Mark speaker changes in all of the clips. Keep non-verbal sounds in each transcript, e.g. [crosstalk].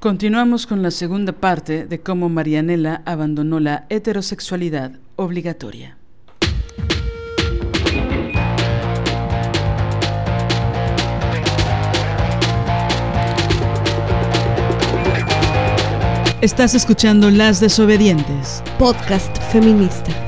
Speaker 1: Continuamos con la segunda parte de cómo Marianela abandonó la heterosexualidad obligatoria. Estás escuchando Las Desobedientes,
Speaker 2: podcast feminista.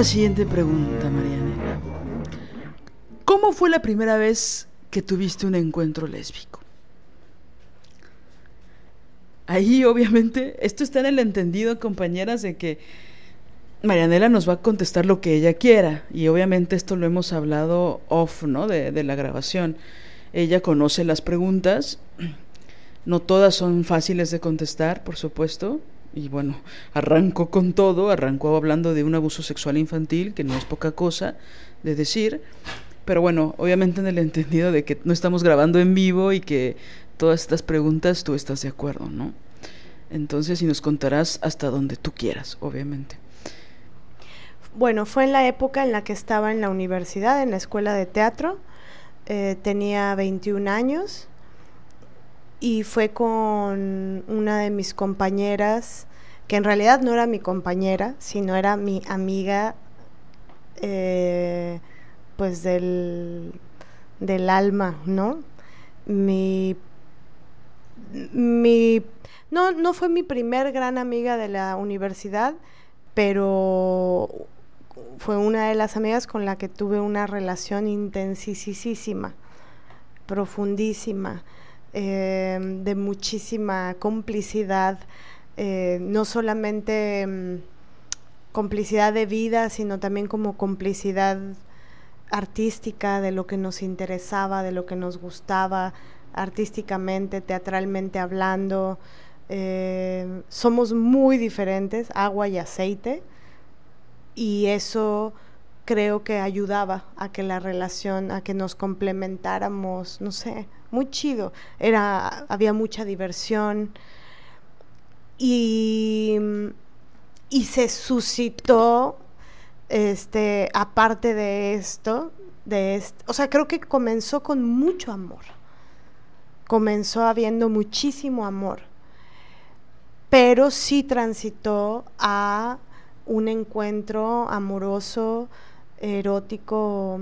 Speaker 1: La siguiente pregunta, Marianela. ¿Cómo fue la primera vez que tuviste un encuentro lésbico? Ahí, obviamente, esto está en el entendido, compañeras, de que Marianela nos va a contestar lo que ella quiera. Y obviamente esto lo hemos hablado off, ¿no? De, de la grabación. Ella conoce las preguntas. No todas son fáciles de contestar, por supuesto y bueno, arrancó con todo, arrancó hablando de un abuso sexual infantil, que no es poca cosa de decir, pero bueno, obviamente en el entendido de que no estamos grabando en vivo y que todas estas preguntas tú estás de acuerdo, ¿no? Entonces, si nos contarás hasta donde tú quieras, obviamente.
Speaker 2: Bueno, fue en la época en la que estaba en la universidad, en la escuela de teatro. Eh, tenía 21 años y fue con una de mis compañeras, que en realidad no era mi compañera, sino era mi amiga, eh, pues del, del alma, ¿no? Mi, mi, no, no fue mi primer gran amiga de la universidad, pero fue una de las amigas con la que tuve una relación intensísima, profundísima. Em, de muchísima complicidad, eh, no solamente em, complicidad de vida, sino también como complicidad artística de lo que nos interesaba, de lo que nos gustaba artísticamente, teatralmente hablando. Em, somos muy diferentes, agua y aceite, y eso creo que ayudaba a que la relación, a que nos complementáramos, no sé, muy chido. Era, había mucha diversión y, y se suscitó, este, aparte de esto, de o sea, creo que comenzó con mucho amor. Comenzó habiendo muchísimo amor, pero sí transitó a un encuentro amoroso, erótico,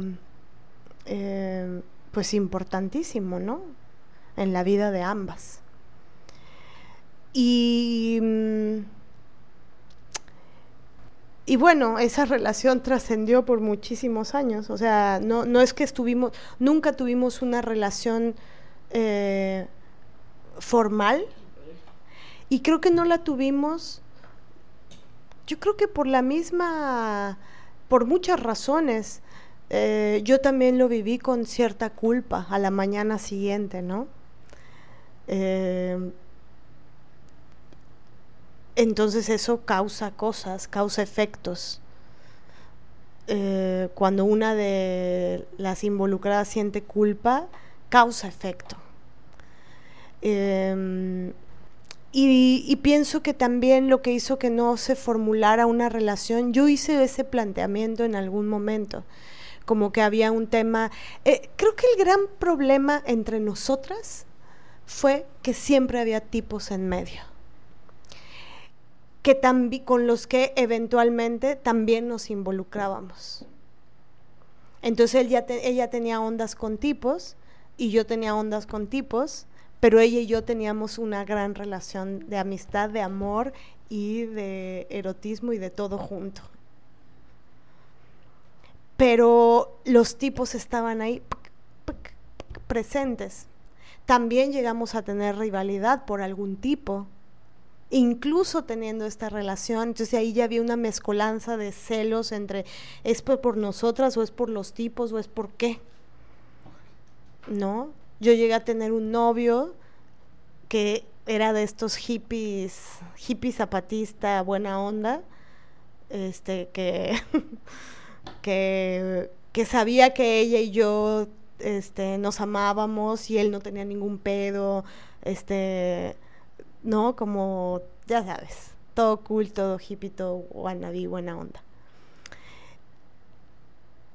Speaker 2: eh, pues importantísimo, ¿no? En la vida de ambas. Y, y bueno, esa relación trascendió por muchísimos años. O sea, no, no es que estuvimos, nunca tuvimos una relación eh, formal. Y creo que no la tuvimos, yo creo que por la misma, por muchas razones. Eh, yo también lo viví con cierta culpa a la mañana siguiente, ¿no? Eh, entonces eso causa cosas, causa efectos. Eh, cuando una de las involucradas siente culpa, causa efecto. Em, y, pienso que también lo que hizo que no se formulara una relación, yo hice ese planteamiento en algún momento como que había un tema. Eh, creo que el gran problema entre nosotras fue que siempre había tipos en medio, con los que eventualmente también nos involucrábamos. Entonces ella tenía ondas con tipos y yo tenía ondas con tipos, pero ella y yo teníamos una gran relación de amistad, de amor y de erotismo y de todo junto. Pero los tipos estaban ahí presentes. También llegamos a tener rivalidad por algún tipo, incluso teniendo esta relación. Entonces ahí ya había una mezcolanza de celos entre es por nosotras o es por los tipos o es por qué. ¿No? Yo llegué a tener un novio que era de estos hippies, hippie zapatista, buena onda, este, que, [laughs] que, que sabía que ella y yo este, nos amábamos y él no tenía ningún pedo, este, ¿no? Como, ya sabes, todo cool, todo hippie, todo wannabe, buena onda.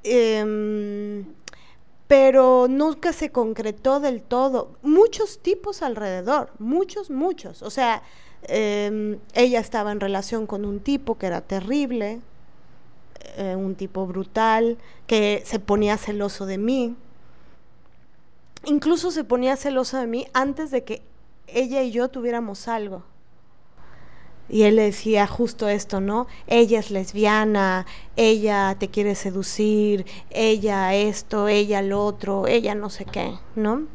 Speaker 2: Em, pero nunca se concretó del todo. Muchos tipos alrededor, muchos, muchos. O sea, em, ella estaba en relación con un tipo que era terrible, eh, un tipo brutal, que se ponía celoso de mí. Incluso se ponía celoso de mí antes de que ella y yo tuviéramos algo. Y él le decía justo esto, ¿no? Ella es lesbiana, ella te quiere seducir, ella esto, ella lo otro, ella no sé qué, ¿no?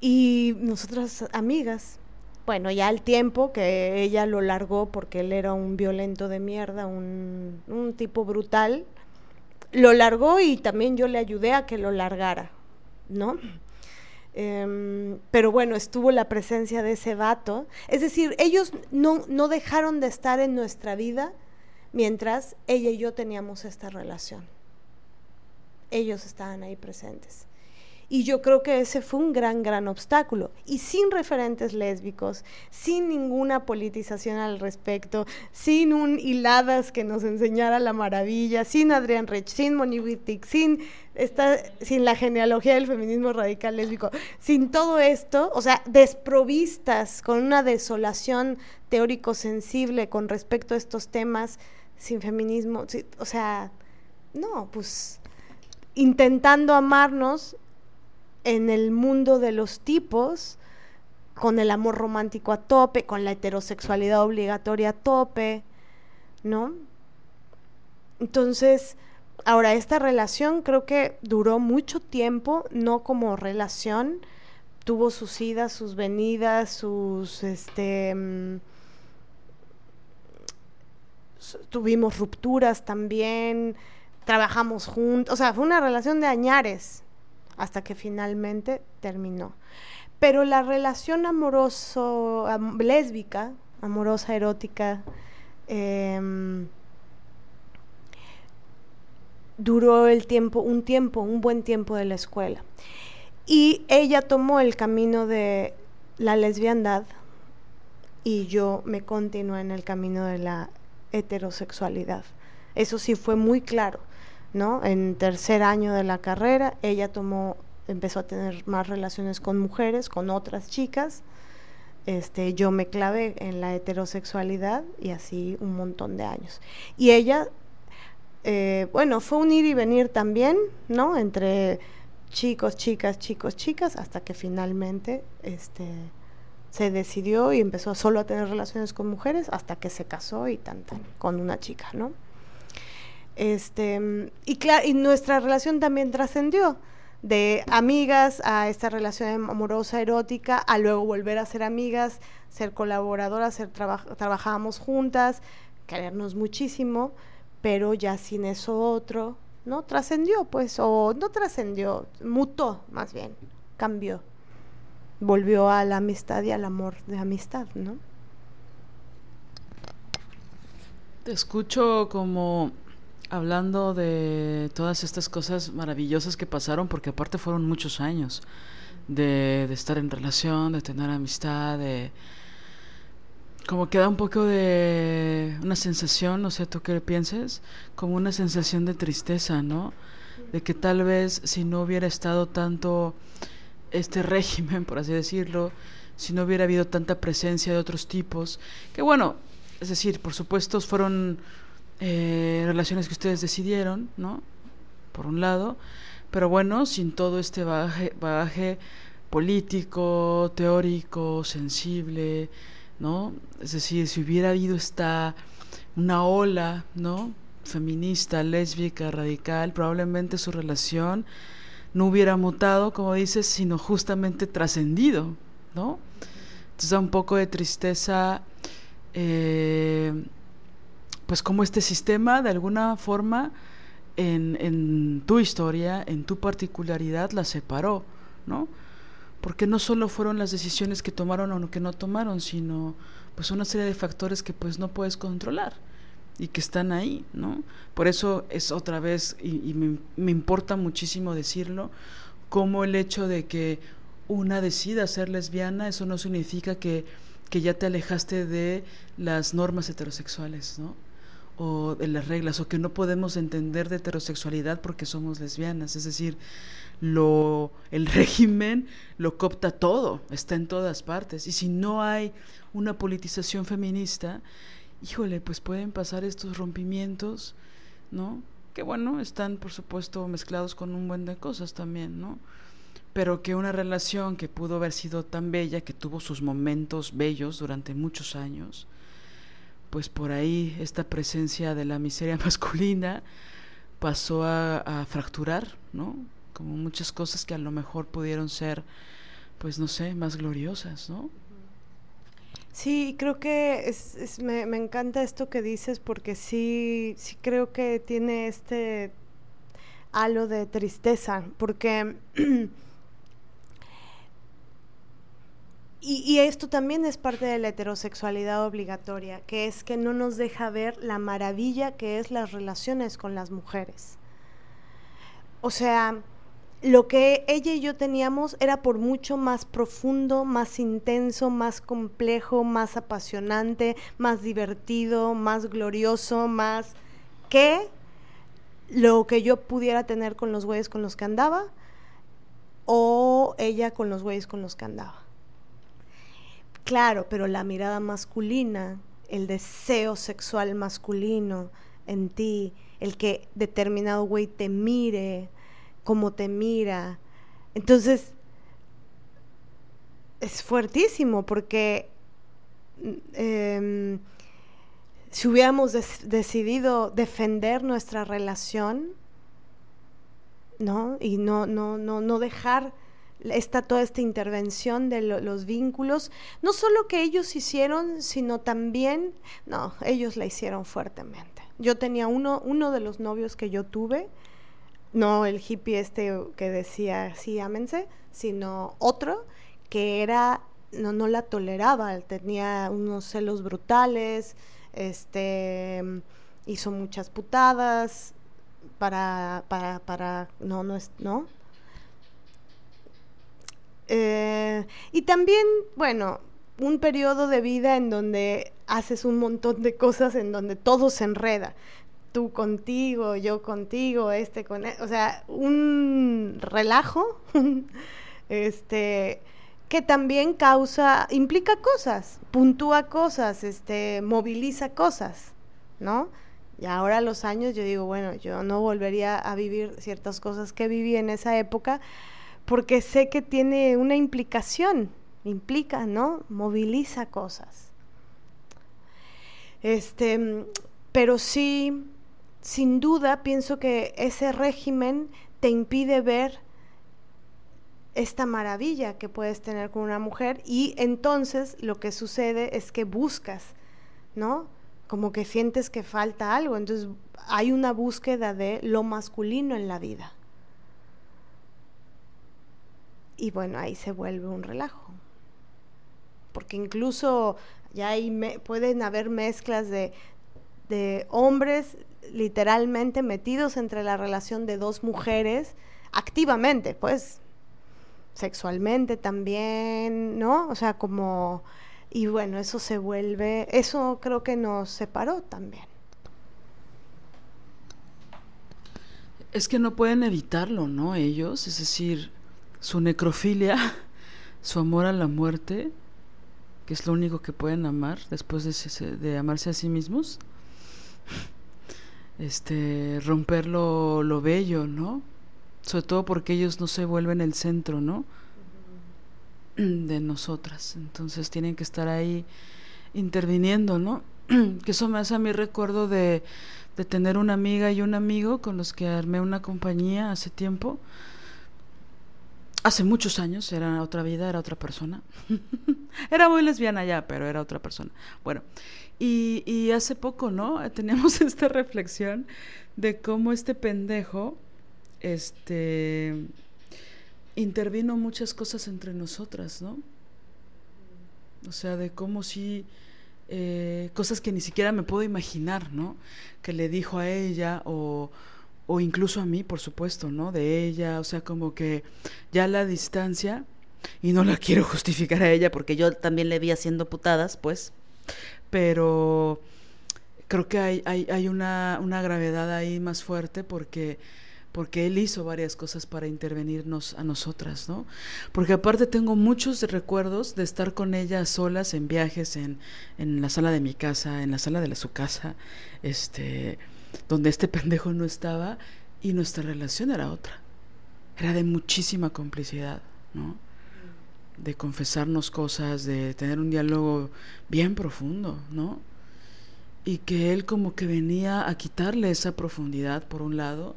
Speaker 2: Y nosotras amigas, bueno, ya el tiempo que ella lo largó porque él era un violento de mierda, un tipo brutal, lo largó y también yo le ayudé a que lo largara, ¿no? Em, pero bueno, estuvo la presencia de ese vato. Es decir, ellos no, no dejaron de estar en nuestra vida mientras ella y yo teníamos esta relación. Ellos estaban ahí presentes. Y yo creo que ese fue un gran, gran obstáculo. Y sin referentes lésbicos, sin ninguna politización al respecto, sin un hiladas que nos enseñara la maravilla, sin Adrián Rech, sin Moni Wittig, sin, esta, sin la genealogía del feminismo radical lésbico, sin todo esto, o sea, desprovistas, con una desolación teórico sensible con respecto a estos temas, sin feminismo, o sea, no, pues intentando amarnos en el mundo de los tipos, con el amor romántico a tope, con la heterosexualidad obligatoria a tope, ¿no? Entonces, ahora, esta relación creo que duró mucho tiempo, no como relación, tuvo sus idas, sus venidas, sus, este, mm, tuvimos rupturas también, trabajamos juntos, o sea, fue una relación de añares, hasta que finalmente terminó. Pero la relación amoroso, lésbica, amorosa, erótica, em, duró el tiempo, un tiempo, un buen tiempo de la escuela. Y ella tomó el camino de la lesbiandad y yo me continué en el camino de la heterosexualidad. Eso sí fue muy claro. ¿No? En tercer año de la carrera, ella tomó, empezó a tener más relaciones con mujeres, con otras chicas. Este, yo me clavé en la heterosexualidad y así un montón de años. Y ella, eh, bueno, fue un ir y venir también, ¿no? Entre chicos, chicas, chicos, chicas, hasta que finalmente este, se decidió y empezó solo a tener relaciones con mujeres hasta que se casó y tan, con una chica, ¿no? Este, y, y nuestra relación también trascendió de amigas a esta relación amorosa, erótica, a luego volver a ser amigas, ser colaboradoras, ser trabajábamos juntas, querernos muchísimo, pero ya sin eso otro, ¿no? Trascendió, pues, o no trascendió, mutó más bien, cambió, volvió a la amistad y al amor de amistad, ¿no?
Speaker 1: Te escucho como hablando de todas estas cosas maravillosas que pasaron, porque aparte fueron muchos años de, estar en relación, de tener amistad, de... Como queda un poco de una sensación, no sé tú qué pienses, como una sensación de tristeza, ¿no? De que tal vez si no hubiera estado tanto este [laughs] régimen, por así decirlo, si no hubiera habido tanta presencia de otros tipos, que bueno, es decir, por supuesto fueron eh, relaciones que ustedes decidieron, ¿no? Por un lado, pero bueno, sin todo este bagaje, político, teórico, sensible, ¿no? Es decir, si hubiera habido esta una ola, ¿no? feminista, lésbica, radical, probablemente su relación no hubiera mutado, como dices, sino justamente trascendido, ¿no? Entonces da un poco de tristeza, eh, pues como este sistema de alguna forma en, tu historia, en tu particularidad, la separó, ¿no? Porque no solo fueron las decisiones que tomaron o que no tomaron, sino pues una serie de factores que pues no puedes controlar y que están ahí, ¿no? Por eso es otra vez, y, me, me, importa muchísimo decirlo, como el hecho de que una decida ser lesbiana, eso no significa que, que ya te alejaste de las normas heterosexuales, ¿no? O de las reglas, o que no podemos entender de heterosexualidad porque somos lesbianas. Es decir, lo, el [laughs] régimen lo copta todo, está en todas partes. Y si no hay una politización feminista, híjole, pues pueden pasar estos rompimientos, ¿no? Que bueno, están por supuesto mezclados con un buen de cosas también, ¿no? Pero que una relación que pudo haber sido tan bella, que tuvo sus momentos bellos durante muchos años, pues por ahí esta presencia de la miseria [laughs] masculina pasó a, a fracturar, ¿no? Como muchas cosas que a lo mejor pudieron ser, pues no sé, más gloriosas, ¿no?
Speaker 2: Sí, creo que es, me, me, encanta esto que dices porque sí, sí creo que tiene este halo de tristeza, porque... [clears throat] y, y, esto también es parte de la heterosexualidad obligatoria, que es que no nos deja ver la maravilla que es las relaciones con las mujeres. O sea, lo que ella y yo teníamos era por mucho más profundo, más intenso, más complejo, más apasionante, más divertido, más glorioso, más que lo que yo pudiera tener con los güeyes con los que andaba o ella con los güeyes con los que andaba. Claro, pero la mirada masculina, el deseo sexual masculino en ti, el que determinado güey te mire, cómo te mira. Entonces, es fuertísimo porque em, si hubiéramos decidido defender nuestra relación, ¿no? Y no, no, no, no dejar esta, toda esta intervención de los vínculos, no solo que ellos hicieron, sino también, no, ellos la hicieron fuertemente. Yo tenía uno, uno de los novios que yo tuve, no el hippie este que decía sí, ámense, sino otro que era, no, no la toleraba, tenía unos celos brutales, este hizo muchas putadas para, para, para, no, no es, no. Eh, y también, bueno, un periodo de vida en donde haces un montón de cosas en donde todo se enreda tú contigo, yo contigo, este con e, o sea, un relajo, [laughs] este, que también causa, implica cosas, puntúa cosas, este, moviliza cosas, ¿no? Y ahora los años yo digo, bueno, yo no volvería a vivir ciertas cosas que viví en esa época, porque sé que tiene una implicación, implica, ¿no? Moviliza cosas. Este, pero sí sin duda pienso que ese régimen te impide ver esta maravilla que puedes tener con una mujer y entonces lo que sucede es que buscas, ¿no? Como que sientes que falta algo, entonces hay una búsqueda de lo masculino en la vida. Y bueno, ahí se vuelve un relajo. Porque incluso ya hay pueden haber mezclas de, de hombres literalmente metidos entre la relación de dos mujeres activamente, pues sexualmente también, ¿no? O sea, como y bueno, eso se vuelve, eso creo que nos separó también.
Speaker 1: Es que no pueden evitarlo, ¿no? Ellos, es decir, su necrofilia, [laughs] su amor a la muerte, que es lo único que pueden amar después de, de amarse a sí mismos este, romper lo, bello, ¿no? Sobre todo porque ellos no se vuelven el centro, ¿no? [clears throat] de nosotras. Entonces tienen que estar ahí interviniendo, ¿no? [clears throat] que eso me hace a mí recuerdo de, de tener una amiga y un amigo con los que armé una compañía hace tiempo. Hace muchos años, era otra vida, era otra persona. [laughs] era muy lesbiana ya, pero era otra persona. Bueno, y, y hace poco, ¿no? [laughs] Teníamos esta reflexión de cómo este pendejo, este, intervino muchas cosas entre nosotras, ¿no? O sea, de cómo si eh, cosas que ni siquiera me puedo imaginar, ¿no? Que le dijo a ella o, o incluso a mí, por supuesto, ¿no? De ella, o sea, como que ya la distancia, y no la [laughs] quiero justificar a ella porque yo también le vi haciendo putadas, pues, pero creo que hay, hay, una, una gravedad ahí más fuerte porque porque él hizo varias cosas para intervenirnos a nosotras, ¿no? Porque aparte tengo muchos recuerdos de estar con ella solas en viajes, en, en la sala de mi casa, en la sala de su casa, este, donde este pendejo no estaba y nuestra relación era otra. Era de muchísima complicidad, ¿no? De confesarnos cosas, de tener un diálogo bien profundo, ¿no? Y que él como que venía a quitarle esa profundidad por un lado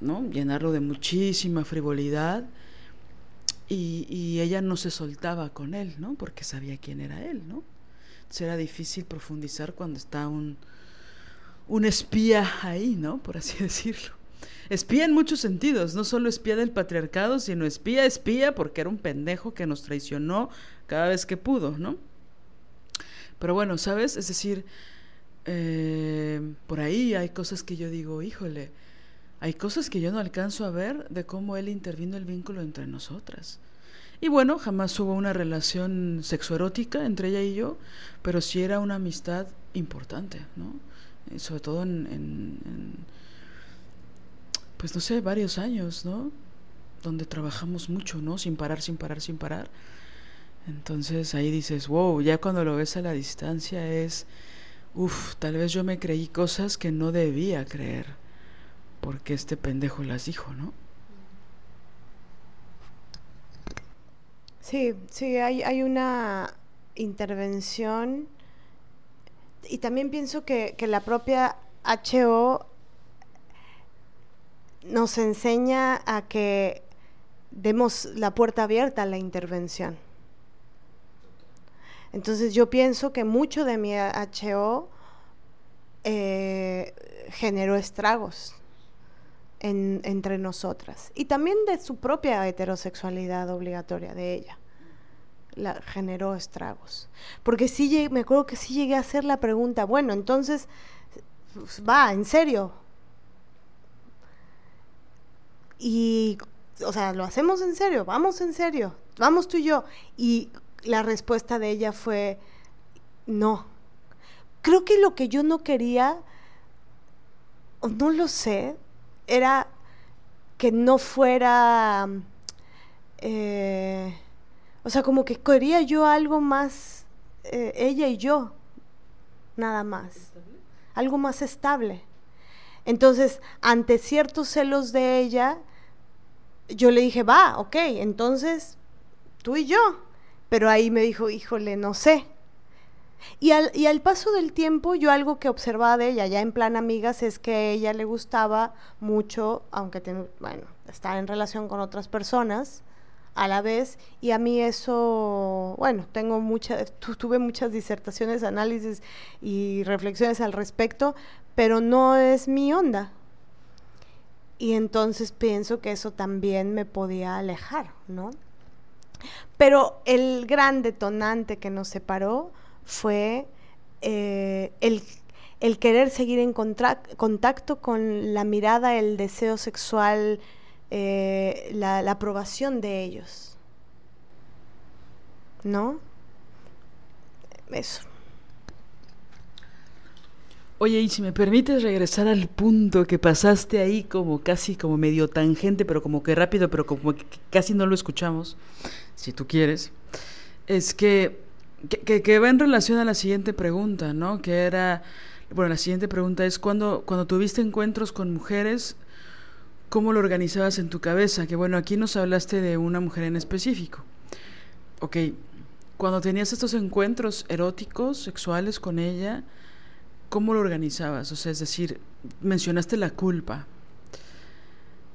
Speaker 1: ¿no? Llenarlo de muchísima frivolidad. Y, y, ella no se soltaba con él, ¿no? Porque sabía quién era él, ¿no? Entonces era difícil profundizar cuando está un, un espía ahí, ¿no? Por así [laughs] decirlo. Espía en muchos sentidos, no solo espía del patriarcado, sino espía, espía, porque era un pendejo que nos traicionó cada vez que pudo, ¿no? Pero bueno, ¿sabes? Es decir, eh, por ahí hay cosas que yo digo, híjole, hay cosas que yo no alcanzo a ver de cómo él intervino el vínculo entre nosotras. Y bueno, jamás hubo una relación sexoerótica entre ella y yo, pero sí era una amistad importante, ¿no? Sobre todo en, en, pues no sé, varios años, ¿no? Donde trabajamos mucho, ¿no? Sin parar, sin parar, sin parar. Entonces ahí dices, wow, ya cuando lo ves a la distancia es, uff, tal vez yo me creí cosas que no debía creer porque este pendejo las dijo, ¿no?
Speaker 2: Sí, sí, hay, hay una intervención y también pienso que, que la propia HO nos enseña a que demos la puerta abierta a la intervención. Entonces yo pienso que mucho de mi HO eh, generó estragos entre nosotras. Y también de su propia heterosexualidad obligatoria de ella. La, generó estragos. Porque sí, me acuerdo que sí llegué a hacer la pregunta, bueno, entonces, va, en serio. Y, o sea, lo hacemos en serio, vamos en serio, vamos tú y yo. Y la respuesta de ella fue, no. Creo que lo que yo no quería, no lo sé, era que no fuera, eh, o sea, como que quería yo algo más, eh, ella y yo, nada más, algo más estable. Entonces, ante ciertos celos de ella, yo le dije, va, ok, entonces tú y yo. Pero ahí me dijo, híjole, no sé. Y al, y al paso del tiempo, yo algo que observaba de ella, ya en plan amigas, es que ella le gustaba mucho, aunque, bueno, estar en relación con otras personas a la vez, y a mí eso, bueno, tengo muchas, tuve muchas disertaciones, análisis y reflexiones al respecto, pero no es mi onda. Y entonces pienso que eso también me podía alejar, ¿no? Pero el gran detonante que nos separó fue eh, el, querer seguir en contacto con la mirada, el deseo sexual, eh, la, aprobación de ellos. ¿No? Eso.
Speaker 1: Oye, y si me permites regresar al punto que pasaste ahí como casi como medio tangente, pero como que rápido, pero como que casi no lo escuchamos, si tú quieres, es que que, que, va en relación a la siguiente pregunta, ¿no? Que era, bueno, la siguiente pregunta es, cuando, cuando tuviste encuentros con mujeres, ¿cómo lo organizabas en tu cabeza? Que bueno, aquí nos hablaste de una mujer en específico. ok, cuando tenías estos encuentros eróticos, sexuales con ella, ¿cómo lo organizabas? O sea, es decir, mencionaste la culpa,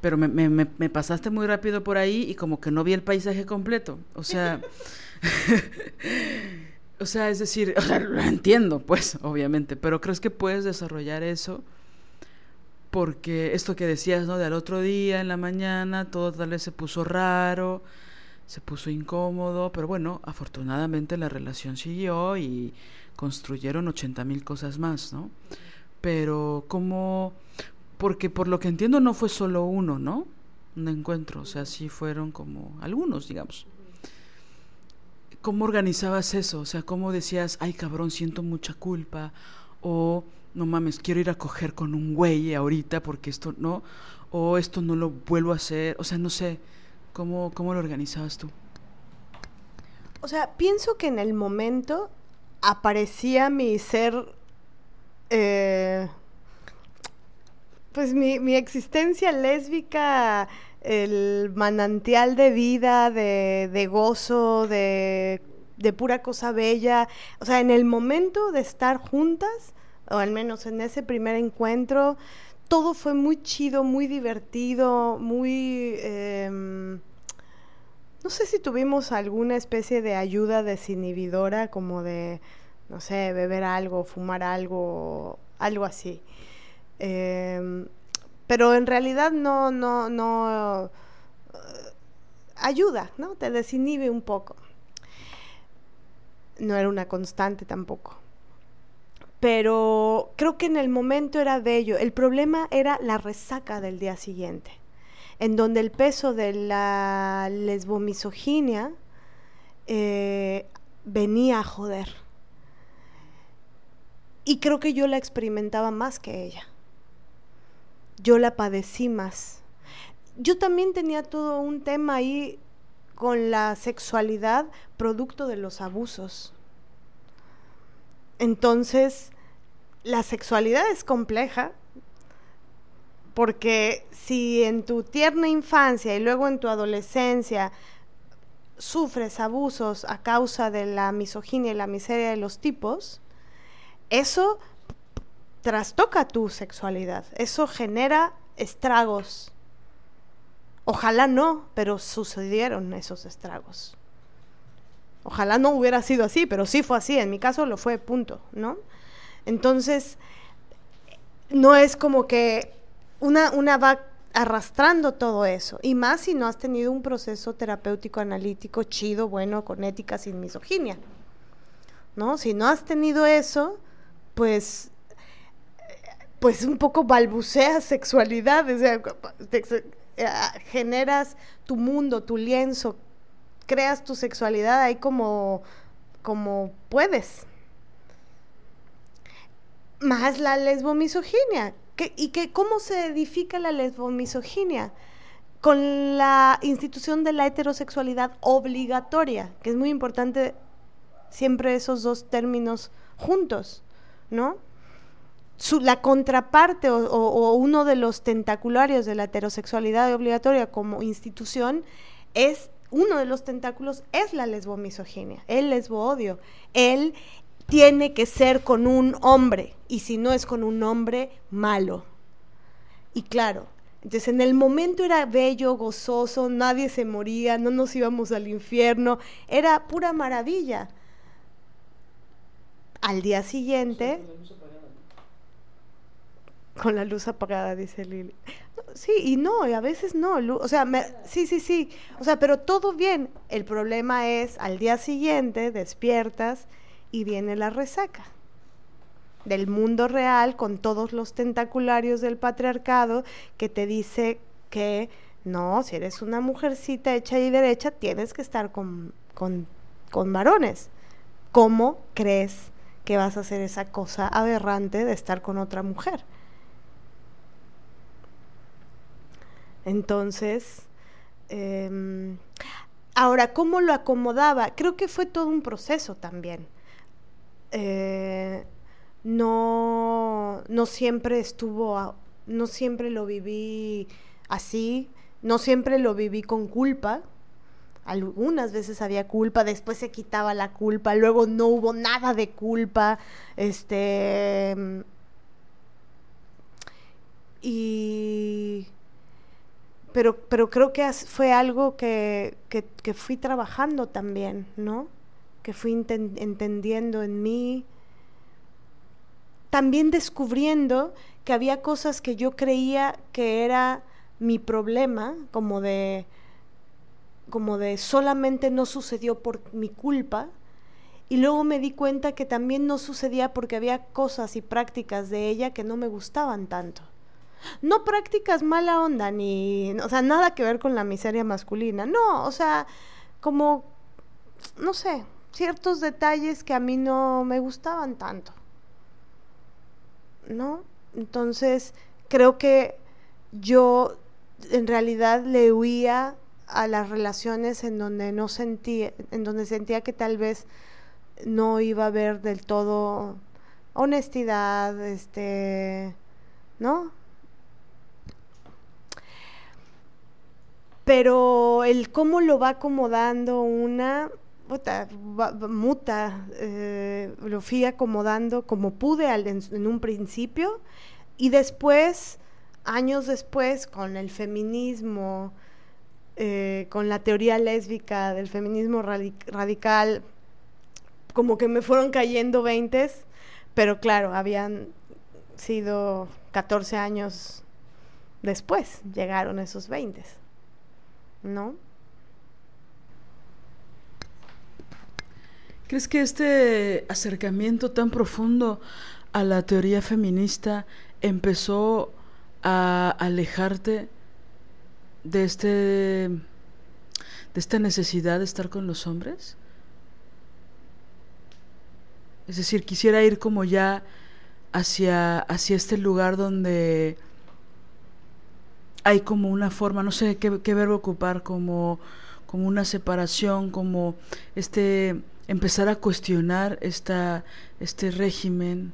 Speaker 1: pero me, me, me, pasaste muy rápido por ahí y como que no vi el paisaje completo. O sea, [laughs] o sea, es decir, [laughs] o sea, lo entiendo, pues, obviamente, pero ¿crees que puedes desarrollar eso? Porque esto que decías, ¿no? De al otro día, en la mañana, todo tal vez se puso raro, se puso incómodo, pero bueno, afortunadamente la relación siguió y construyeron 80 mil cosas más, ¿no? Pero como, porque por lo que entiendo no fue solo uno, ¿no? Un encuentro, o sea, sí fueron como algunos, digamos. ¿Cómo organizabas eso? O sea, ¿cómo decías, ay cabrón, siento mucha culpa? O, no mames, quiero ir a coger con un güey ahorita porque esto no, o esto no lo vuelvo a hacer, o sea, no sé, ¿cómo, cómo lo organizabas tú?
Speaker 2: O sea, pienso que en el momento aparecía mi ser, eh, pues mi, existencia lésbica, el manantial de vida, de, gozo, de, de, pura cosa bella. O sea, en el momento de estar juntas, o al menos en ese primer encuentro, todo fue muy chido, muy divertido, muy... Em, no sé si tuvimos alguna especie de ayuda desinhibidora, como de, no sé, beber algo, fumar algo, algo así. Em, pero en realidad no, no, no eh, ayuda, ¿no? Te desinhibe un poco. No era una constante tampoco. Pero creo que en el momento era bello. El problema era la resaca del día siguiente en donde el peso de la lesbomisoginia eh, venía a joder. Y creo que yo la experimentaba más que ella. Yo la padecí más. Yo también tenía todo un tema ahí con la sexualidad producto de los abusos. Entonces, la sexualidad es compleja, porque si en tu tierna infancia y luego en tu adolescencia sufres abusos a causa de la misoginia y la miseria de los tipos, eso trastoca tu sexualidad, eso genera estragos. Ojalá no, pero sucedieron esos estragos. Ojalá no hubiera sido así, pero sí fue así, en mi caso lo fue, punto, ¿no? Entonces, no es como que una, una va arrastrando todo eso. Y más si no has tenido un proceso terapéutico analítico chido, bueno, con ética sin misoginia. ¿No? Si no has tenido eso, pues pues un poco balbuceas sexualidad, o sea, eh, generas tu mundo, tu lienzo, creas tu sexualidad ahí como, como puedes. Más la lesbomisoginia, ¿Y que, cómo se edifica la lesbomisoginia? Con la institución de la heterosexualidad obligatoria, que es muy importante siempre esos dos términos juntos, ¿no? la contraparte o, uno de los tentacularios de la heterosexualidad obligatoria como institución es uno de los tentáculos es la lesbomisoginia, el lesboodio, el tiene que ser con un hombre, y si no es con un hombre, malo. Y claro, entonces en el momento era bello, gozoso, nadie se moría, no nos íbamos al infierno, era pura maravilla. Al día siguiente... Con la luz apagada, dice Lili. Sí, y no, y a veces no. O sea, sí, sí, sí. O sea, pero todo bien. El problema es, al día siguiente despiertas y viene la resaca del mundo real con todos los tentacularios del patriarcado que te dice que no, si eres una mujercita hecha y derecha, tienes que estar con, con, con varones. ¿Cómo crees que vas a hacer esa cosa aberrante de estar con otra mujer? Entonces, em, ahora, ¿cómo lo acomodaba? Creo que fue todo un proceso también. Eh, no, no siempre estuvo, no siempre lo viví así, no siempre lo viví con culpa. Algunas veces había culpa, después se quitaba la culpa, luego no hubo nada de culpa, este y pero, pero creo que fue algo que, que, fui trabajando también, ¿no? Que fui entendiendo en mí, también descubriendo que había cosas que yo creía que era mi problema, como de, como de solamente no sucedió por mi culpa, y luego me di cuenta que también no sucedía porque había cosas y prácticas de ella que no me gustaban tanto. No prácticas mala onda, ni, o sea, nada que ver con la miseria masculina, no, o sea, como, no sé, ciertos detalles que a mí no me gustaban tanto. ¿no? Entonces, creo que yo en realidad le huía a las relaciones en donde no sentía, en donde sentía que tal vez no iba a haber del todo honestidad, este, ¿no? Pero el cómo lo va acomodando una, muta, eh, lo fui acomodando como pude en, un principio y después, años después, con el feminismo, eh, con la teoría lésbica del feminismo radical, como que me fueron cayendo veintes, pero claro, habían sido 14 años después, llegaron esos veintes, ¿no?
Speaker 1: ¿Crees que este acercamiento tan profundo a la teoría feminista empezó a alejarte de este de esta necesidad de estar con los hombres? Es decir, quisiera ir como ya hacia, hacia este lugar donde hay como una forma, no sé qué, verbo ocupar, como, como una separación, como este empezar a cuestionar esta, este régimen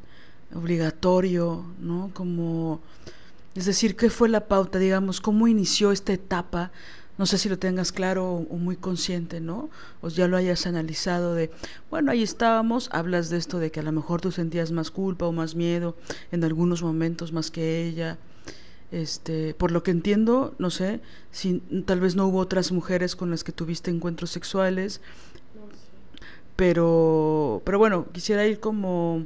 Speaker 1: obligatorio, ¿no? Como, es decir, ¿qué fue la pauta, digamos, cómo inició esta etapa? No sé si lo tengas claro o, muy consciente, ¿no? O ya lo hayas analizado de, bueno, ahí estábamos, hablas de esto de que a lo mejor tú sentías más culpa o más miedo en algunos momentos más que ella. Este, por lo que entiendo, no sé, si tal vez no hubo otras mujeres con las que tuviste encuentros sexuales, pero, pero bueno, quisiera ir como...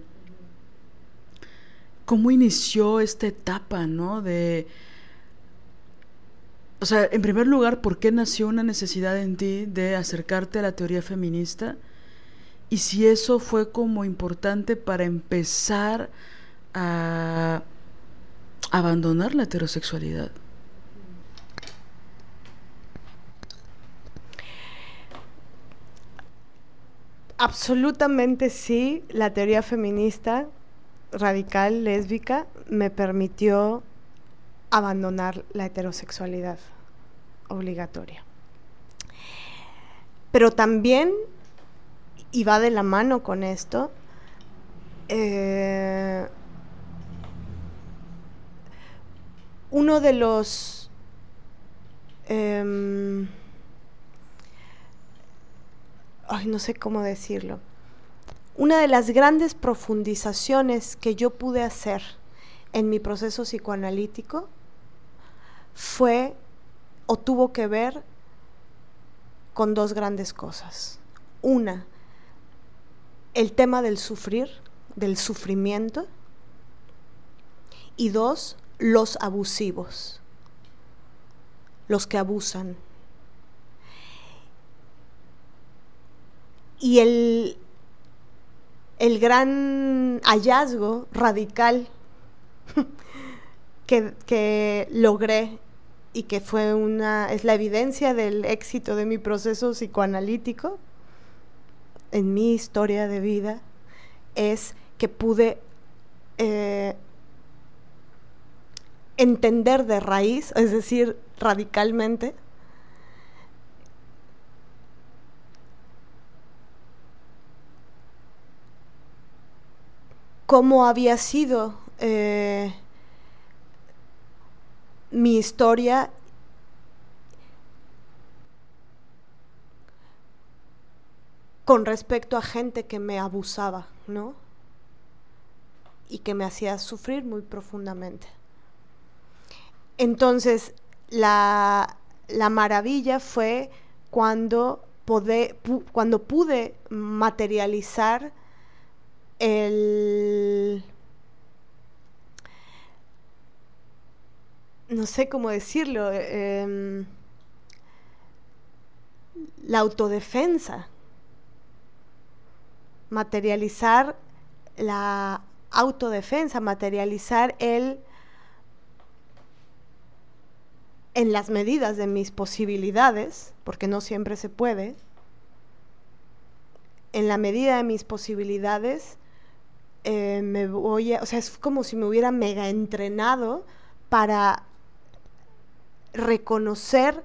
Speaker 1: ¿Cómo inició esta etapa, no? De... O sea, en primer lugar, ¿por qué nació una necesidad en ti de acercarte a la teoría feminista? Y si eso fue como importante para empezar a abandonar la heterosexualidad.
Speaker 2: Absolutamente sí, la teoría feminista radical, lésbica, me permitió abandonar la heterosexualidad obligatoria. Pero también, y va de la mano con esto, eh, uno de los... Em, ay, no sé cómo decirlo, una de las grandes profundizaciones que yo pude hacer en mi proceso psicoanalítico fue o tuvo que ver con dos grandes cosas. Una, el tema del sufrir, del sufrimiento. Y dos, los abusivos, los que abusan, Y el, el gran hallazgo radical [laughs] que, logré y que fue una, es la evidencia del éxito de mi proceso psicoanalítico en mi historia de vida, es que pude eh, entender de raíz, es decir, radicalmente, cómo había sido eh, mi historia con respecto a gente que me abusaba, ¿no? Y que me hacía sufrir muy profundamente. Entonces, la, maravilla fue cuando pude materializar el... no sé cómo decirlo, em, la autodefensa, materializar la autodefensa, materializar el en las medidas de mis posibilidades, porque no siempre se puede, en la medida de mis posibilidades, eh, me voy a, o sea, es como si me hubiera mega entrenado para reconocer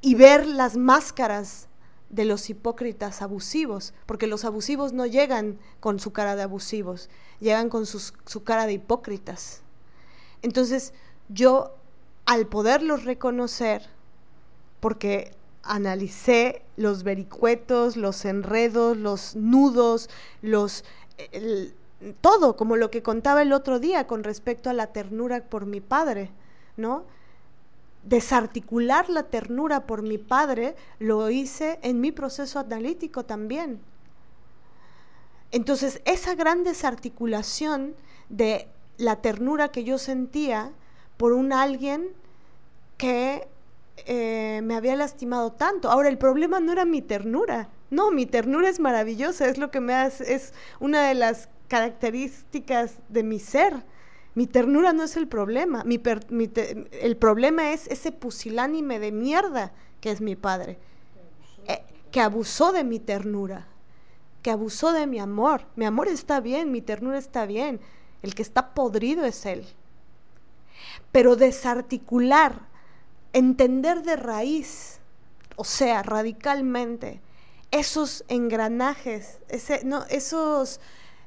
Speaker 2: y ver las máscaras de los hipócritas abusivos, porque los abusivos no llegan con su cara de abusivos, llegan con su cara de hipócritas. Entonces, yo, al poderlos reconocer, porque analicé los vericuetos, los enredos, los nudos, los todo, como lo que contaba el otro día con respecto a la ternura por mi padre, ¿no? desarticular la ternura por mi padre, lo hice en mi proceso analítico también. Entonces, esa gran desarticulación de la ternura que yo sentía por un alguien que eh, me había lastimado tanto. Ahora, el problema no era mi ternura. No, mi ternura es maravillosa, es lo que me hace, es una de las características de mi ser mi ternura no es el problema, el problema es ese pusilánime de mierda que es mi padre, eh, que abusó de mi ternura, que abusó de mi amor. Mi amor está bien, mi ternura está bien, el que está podrido es él. Pero desarticular, entender de raíz, o sea, radicalmente, esos engranajes, ese, no, esos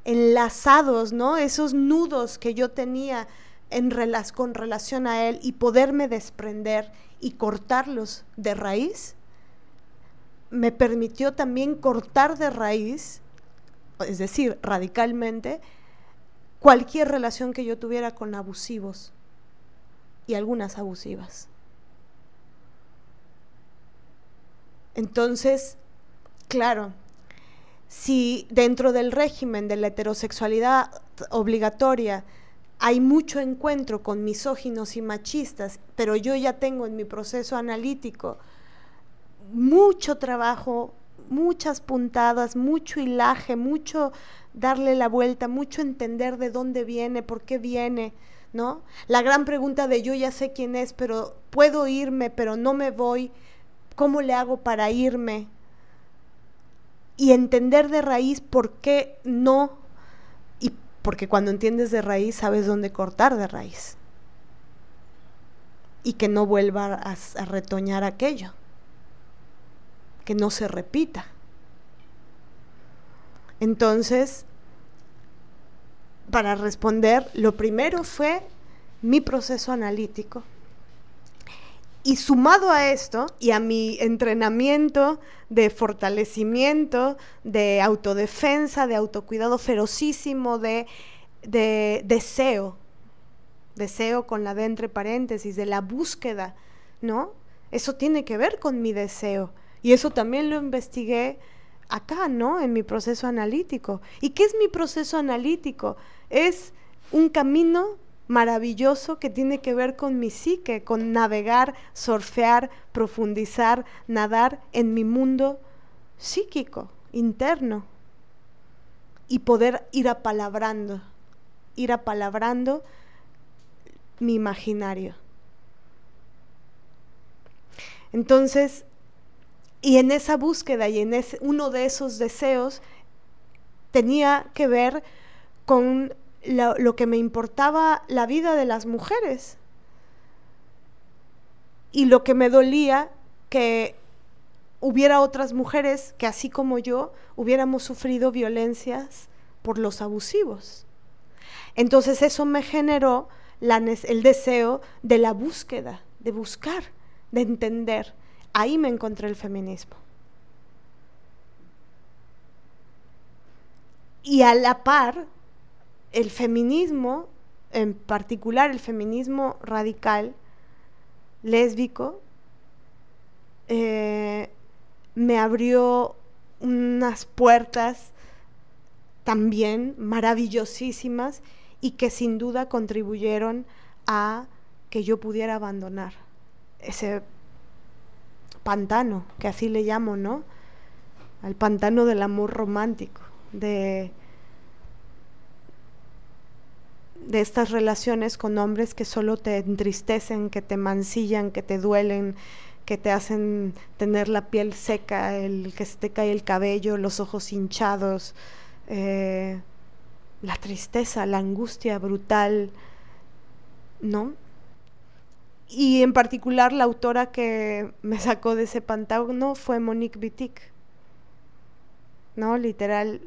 Speaker 2: enlazados, ¿no? Esos nudos que yo tenía en con relación a él y poderme desprender y cortarlos de raíz, me permitió también cortar de raíz, es decir, radicalmente, cualquier relación que yo tuviera con abusivos y algunas abusivas. Entonces, claro, si dentro del régimen de la heterosexualidad obligatoria hay mucho encuentro con misóginos y machistas, pero yo ya tengo en mi proceso analítico mucho trabajo, muchas puntadas, mucho hilaje, mucho darle la vuelta, mucho entender de dónde viene, por qué viene, ¿no? La gran pregunta de yo ya sé quién es, pero puedo irme, pero no me voy, ¿cómo le hago para irme? Y entender de raíz por qué no, y porque cuando entiendes de raíz sabes dónde cortar de raíz. Y que no vuelva a, a retoñar aquello, que no se repita. Entonces, para responder, lo primero fue mi proceso analítico y sumado a esto y a mi entrenamiento de fortalecimiento, de autodefensa, de autocuidado ferocísimo, de, deseo, deseo con la de entre paréntesis, de la búsqueda, ¿no? Eso tiene que ver con mi deseo. Y eso también lo investigué acá, ¿no? En mi proceso analítico. ¿Y qué es mi proceso analítico? Es un camino maravilloso que tiene que ver con mi psique, con navegar, surfear, profundizar, nadar en mi mundo psíquico, interno, y poder ir apalabrando, ir apalabrando mi imaginario. Entonces, y en esa búsqueda y en ese, uno de esos deseos tenía que ver con lo, que me importaba la vida de las mujeres. Y lo que me dolía que hubiera otras mujeres que así como yo hubiéramos sufrido violencias por los abusivos. Entonces eso me generó el deseo de la búsqueda, de buscar, de entender. Ahí me encontré el feminismo. y a la par, el feminismo, en particular el feminismo radical, lésbico, eh, me abrió unas puertas también maravillosísimas y que sin duda contribuyeron a que yo pudiera abandonar ese pantano, que así le llamo, ¿no? Al pantano del amor romántico, de, de estas relaciones con hombres que solo te entristecen, que te mancillan, que te duelen, que te hacen tener la piel seca, el que se te cae el cabello, los ojos hinchados, eh, la tristeza, la angustia brutal, ¿no? Y en particular la autora que me sacó de ese pantano fue Monique Wittig, ¿no? Literal,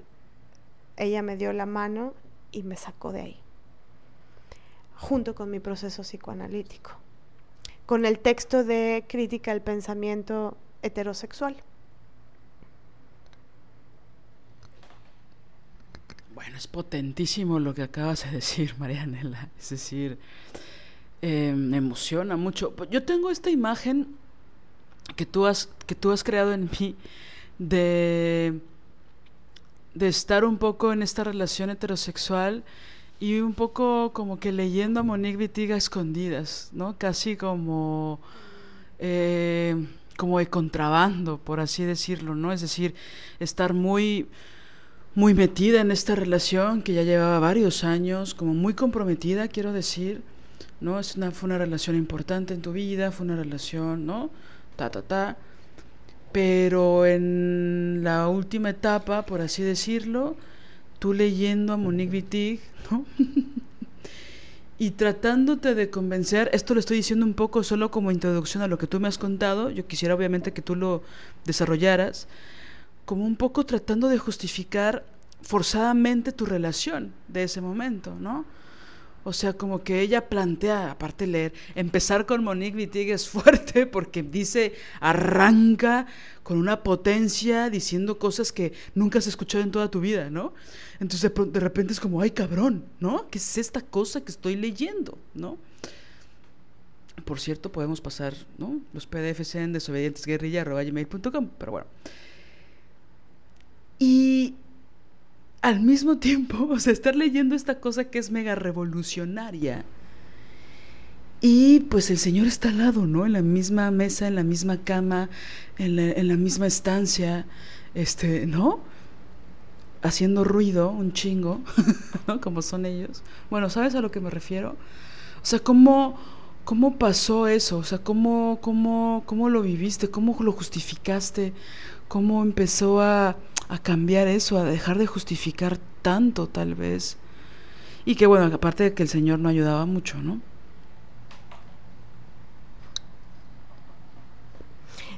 Speaker 2: ella me dio la mano y me sacó de ahí, junto con mi proceso psicoanalítico con el texto de crítica al pensamiento heterosexual.
Speaker 1: Bueno, es potentísimo lo que acabas de decir, [laughs] Marianela. Es decir, eh, me emociona mucho. Yo tengo esta imagen que tú has, que tú has creado en mí de, de estar un poco en esta relación heterosexual y un poco como que leyendo a Monique Vitiga escondidas, ¿no? Casi como, eh, como de contrabando, por así decirlo, ¿no? Es decir, estar muy, muy metida en esta relación que ya llevaba varios años, como muy comprometida, quiero decir, ¿no? Es una, fue una relación importante en tu vida, fue una relación, ¿no? Ta, ta, ta. Pero en la última etapa, por así decirlo, leyendo a Monique Wittig, [laughs] y tratándote de convencer, esto lo estoy diciendo un poco solo como introducción a lo que tú me has contado, yo quisiera obviamente que tú lo desarrollaras, como un poco tratando de justificar forzadamente tu relación de ese momento, ¿no? O sea, como que ella plantea, aparte de leer, empezar con Monique Wittig es fuerte [laughs] porque dice, arranca con una potencia diciendo cosas que nunca has escuchado en toda tu vida, ¿no? Entonces de, repente es como, ay cabrón, ¿no? ¿Qué es esta cosa que estoy leyendo, ¿no? Por cierto, podemos pasar ¿no? los PDFs en desobedientesguerrilla.com, pero bueno. Y al mismo tiempo, [laughs] o sea, estar leyendo esta cosa que es mega revolucionaria. Y pues el Señor está al lado, ¿no? En la misma mesa, en la misma cama, en la, en la misma estancia, este, ¿no? Haciendo ruido, un chingo, [laughs] ¿no? Como son ellos. Bueno, ¿sabes a lo que me refiero? O sea, ¿cómo, cómo pasó eso? O sea, ¿cómo, cómo, cómo lo viviste? ¿Cómo lo justificaste? ¿Cómo empezó a a cambiar eso, a dejar de justificar tanto tal vez. Y que bueno, aparte de que el Señor no ayudaba mucho, ¿no?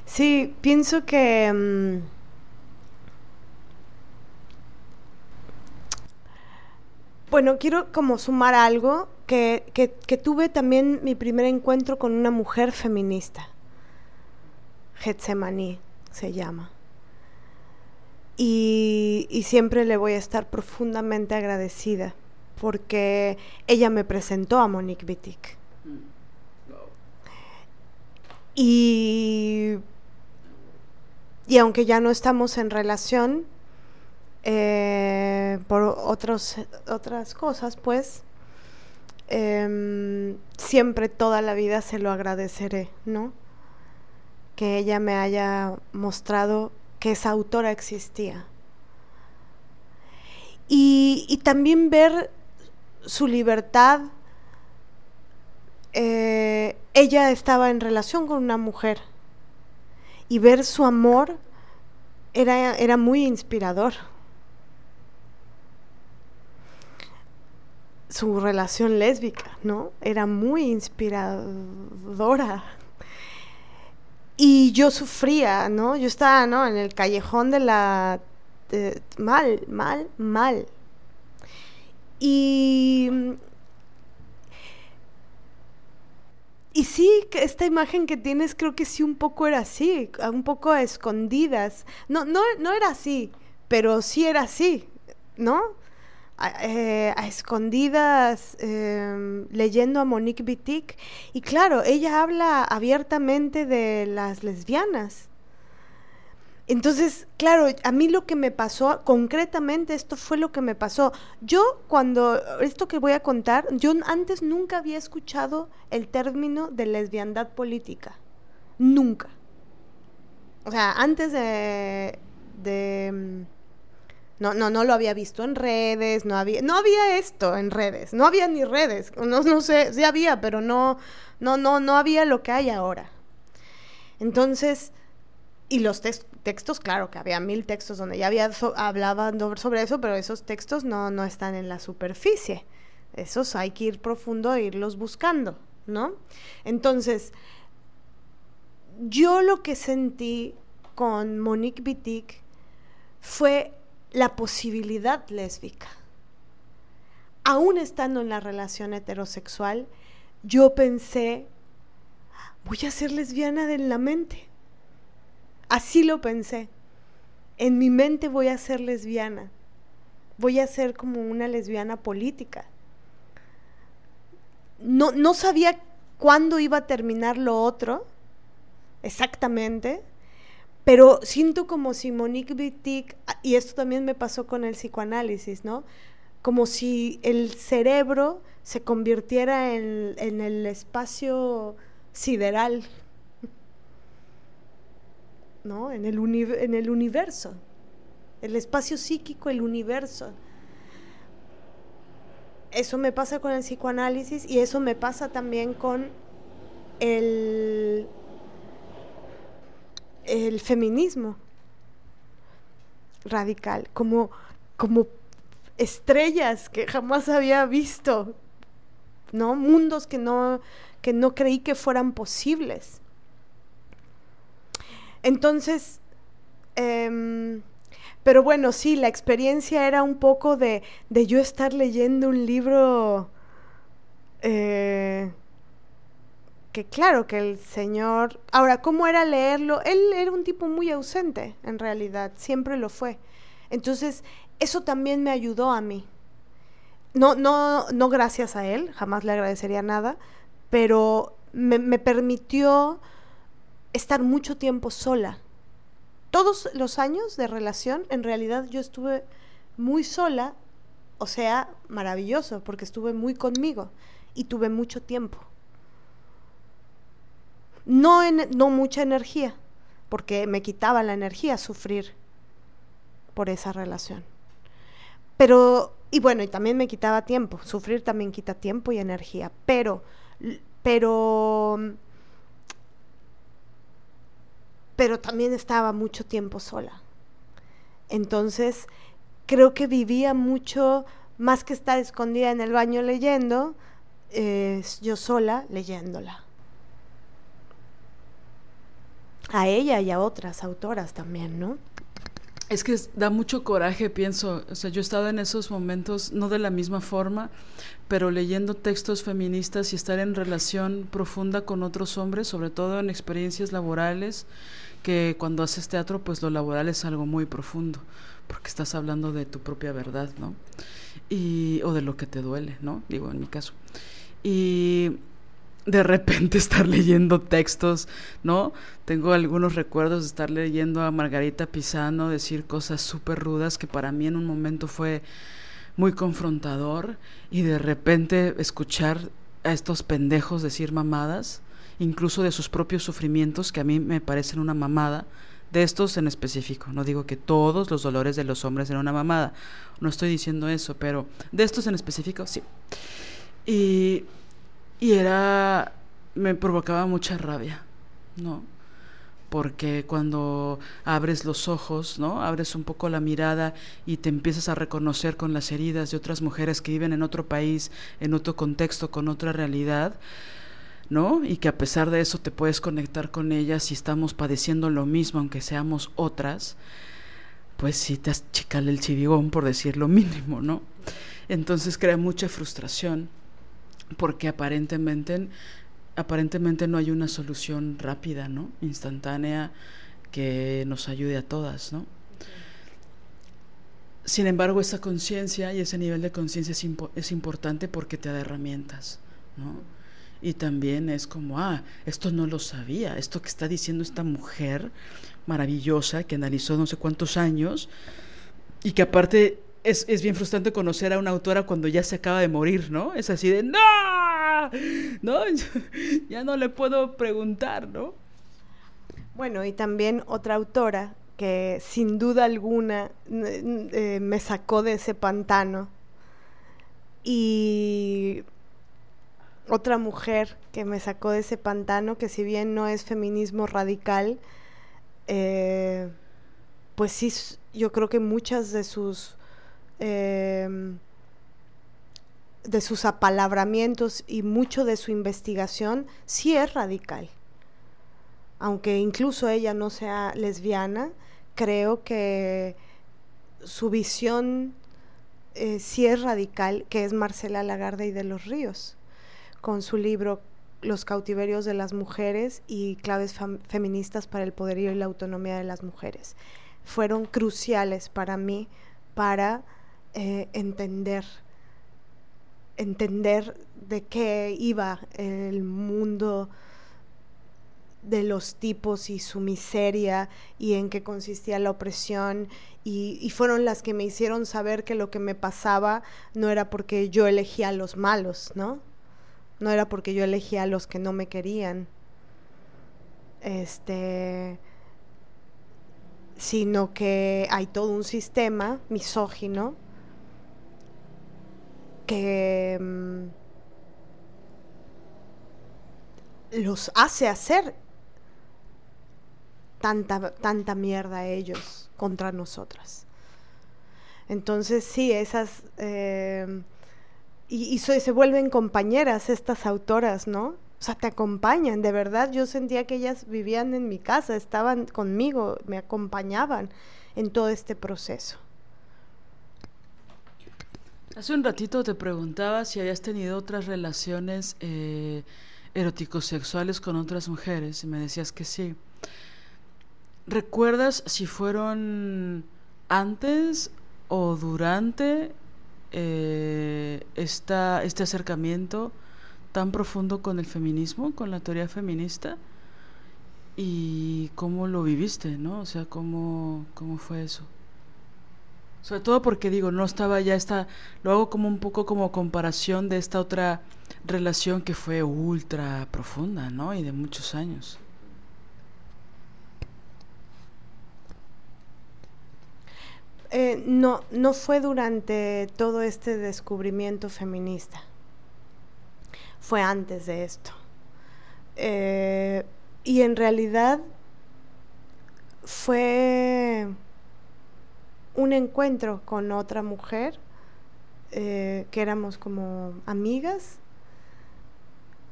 Speaker 2: Sí, pienso que... Mm, bueno, quiero como sumar algo, que, que, que, tuve también mi primer encuentro con una mujer feminista. Getsemaní se llama. Y, siempre le voy a estar profundamente agradecida porque ella me presentó a Monique Wittig. Y, y aunque ya no estamos en relación eh, por otros, otras cosas, pues em, siempre toda la vida se lo agradeceré, ¿no? Que ella me haya mostrado que esa autora existía. Y, también ver su libertad. Eh, ella estaba en relación con una mujer y ver su amor era, era muy inspirador. Su relación lésbica, ¿no? Era muy inspiradora. Y yo sufría, ¿no? Yo estaba, ¿no? En el callejón de la... mal, mal, mal. Y... Y sí, esta imagen que tienes creo que sí un poco era así, un poco escondidas. No, no, no era así, pero sí era así, ¿no? A, eh, escondidas em, leyendo a Monique Wittig y claro, ella habla abiertamente de las lesbianas. Entonces, claro, a mí lo que me pasó, concretamente esto fue lo que me pasó. Yo cuando, esto que voy a contar, yo antes nunca había escuchado el término de lesbiandad política. Nunca. O sea, antes de, mm, no, no, no lo había visto en redes, no había, no había esto en redes, no había ni redes, no, no sé, sí había, pero no, no, no, no había lo que hay ahora. Entonces, y los textos, claro, que había mil textos donde ya había hablaban sobre eso, pero esos textos no, no están en la superficie. Esos hay que ir profundo e irlos buscando, ¿no? Entonces, yo lo que sentí con Monique Wittig fue la posibilidad lésbica. Aún estando en la relación heterosexual, yo pensé, voy a ser lesbiana de la mente. Así lo pensé. En mi mente voy a ser lesbiana. Voy a ser como una lesbiana política. No, no sabía cuándo iba a terminar lo otro, exactamente, pero siento como si Monique Wittig, y esto también me pasó con el psicoanálisis, ¿no? Como si el cerebro se convirtiera en, en el espacio sideral, [laughs] ¿no? En el, en el universo, el espacio psíquico, el universo. Eso me pasa con el psicoanálisis y eso me pasa también con el el feminismo radical, como, como estrellas que jamás había visto, ¿no? Mundos que no, que no creí que fueran posibles. Entonces, em, pero bueno, sí, la experiencia era un poco de, de yo estar leyendo un libro eh, claro que el señor... Ahora, ¿cómo era leerlo? Él era un tipo muy ausente, en realidad, siempre lo fue. Entonces, eso también me ayudó a mí. No, no, no gracias a él, jamás le agradecería nada, pero me permitió estar mucho tiempo sola. Todos los años de relación, en realidad yo estuve muy sola, o sea, maravilloso, porque estuve muy conmigo y tuve mucho tiempo no, no mucha energía, porque me quitaba la energía sufrir por esa relación. Pero, y bueno, y también me quitaba tiempo, sufrir también quita tiempo y energía, pero, pero, pero también estaba mucho tiempo sola. Entonces, creo que vivía mucho, más que estar escondida en el baño leyendo, yo sola leyéndola a ella y a otras autoras también, ¿no?
Speaker 1: Es que da mucho coraje, pienso. O sea, yo he estado en esos momentos, no de la misma forma, pero leyendo textos feministas y estar en relación profunda con otros hombres, sobre todo en experiencias laborales, que cuando haces teatro, pues lo laboral es algo muy profundo, porque estás hablando de tu propia verdad, ¿no? Y, o de lo que te duele, ¿no? Digo, en mi caso. Y de repente [laughs] estar leyendo textos, ¿no? Tengo algunos recuerdos de estar leyendo a Margarita Pisano decir cosas súper rudas que para mí en un momento fue muy confrontador y de repente escuchar a estos pendejos decir mamadas, incluso de sus propios sufrimientos que a mí me parecen una mamada, de estos en específico. No digo que todos los dolores de los hombres eran una mamada, no estoy diciendo eso, pero de estos en específico sí. Y y era, me provocaba mucha rabia, ¿no? Porque cuando abres los ojos, ¿no? Abres un poco la mirada y te empiezas a reconocer con las heridas de otras mujeres que viven en otro país, en otro contexto, con otra realidad, ¿no? Y que a pesar de eso te puedes conectar con ellas y estamos padeciendo lo mismo, aunque seamos otras, pues sí te has chicale el chivigón, por decir lo mínimo, ¿no? Entonces crea mucha frustración porque aparentemente, aparentemente no hay una solución rápida, ¿no? Instantánea que nos ayude a todas, ¿no? sin embargo, esa conciencia y ese nivel de conciencia es, es, importante porque te da herramientas, ¿no? Y también es como, ah, esto no lo sabía, esto que está diciendo esta mujer maravillosa que analizó no sé cuántos años y que aparte es, es, bien frustrante conocer a una autora cuando ya se acaba de morir, ¿no? Es así de, no, ¿no? [laughs] ya no le puedo preguntar, ¿no?
Speaker 2: Bueno, y también otra autora que sin duda alguna eh, me sacó de ese pantano. Y otra mujer que me sacó de ese pantano, que si bien no es feminismo radical, eh, pues sí, yo creo que muchas de sus em, de sus apalabramientos y mucho de su investigación sí es radical. Aunque incluso ella no sea lesbiana, creo que su visión eh, sí es radical, que es Marcela Lagarde y de los Ríos, con su libro Los cautiverios de las mujeres y claves feministas para el poderío y la autonomía de las mujeres. Fueron cruciales para mí para eh, entender entender de qué iba el mundo de los tipos y su miseria y en qué consistía la opresión y, fueron las que me hicieron saber que lo que me pasaba no era porque yo elegía a los malos, ¿no? No era porque yo elegía a los que no me querían. Este sino que hay todo un sistema misógino que mm, los hace hacer tanta, tanta mierda ellos contra nosotras. Entonces sí, esas... Eh, y, se vuelven compañeras estas autoras, ¿no? O sea, te acompañan, de verdad. Yo sentía que ellas vivían en mi casa, estaban conmigo, me acompañaban en todo este proceso.
Speaker 1: Hace un ratito te preguntaba si habías tenido otras relaciones eh, erótico-sexuales con otras mujeres y me decías que sí. ¿Recuerdas si fueron antes o durante eh, esta, este acercamiento tan profundo con el feminismo, con la teoría feminista? ¿Y cómo lo viviste, no? O sea, ¿cómo, cómo fue eso? Sobre todo porque digo, no estaba ya esta, lo hago como un poco como comparación de esta otra relación que fue ultra profunda, ¿no? Y de muchos años.
Speaker 2: Eh, no, no fue durante todo este descubrimiento feminista, fue antes de esto. Eh, y en realidad fue un encuentro con otra mujer, eh, que éramos como amigas.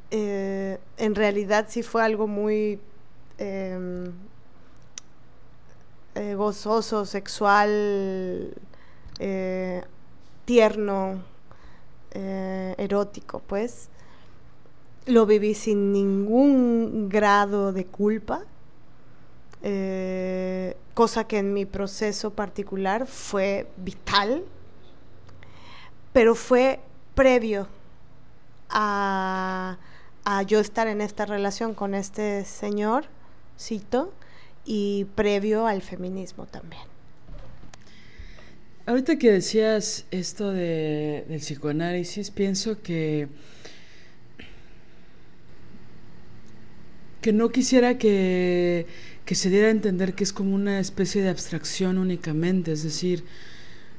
Speaker 2: en realidad sí fue algo muy em, eh, gozoso, sexual, eh, tierno, eh, erótico, pues. Lo viví sin ningún grado de culpa, cosa que en mi proceso particular fue vital, pero fue previo a, a yo estar en esta relación con este señor, cito, y previo al feminismo también.
Speaker 1: Ahorita que decías esto de, del psicoanálisis, pienso que, que no quisiera que, que se diera a entender que es como una especie de abstracción únicamente, es decir,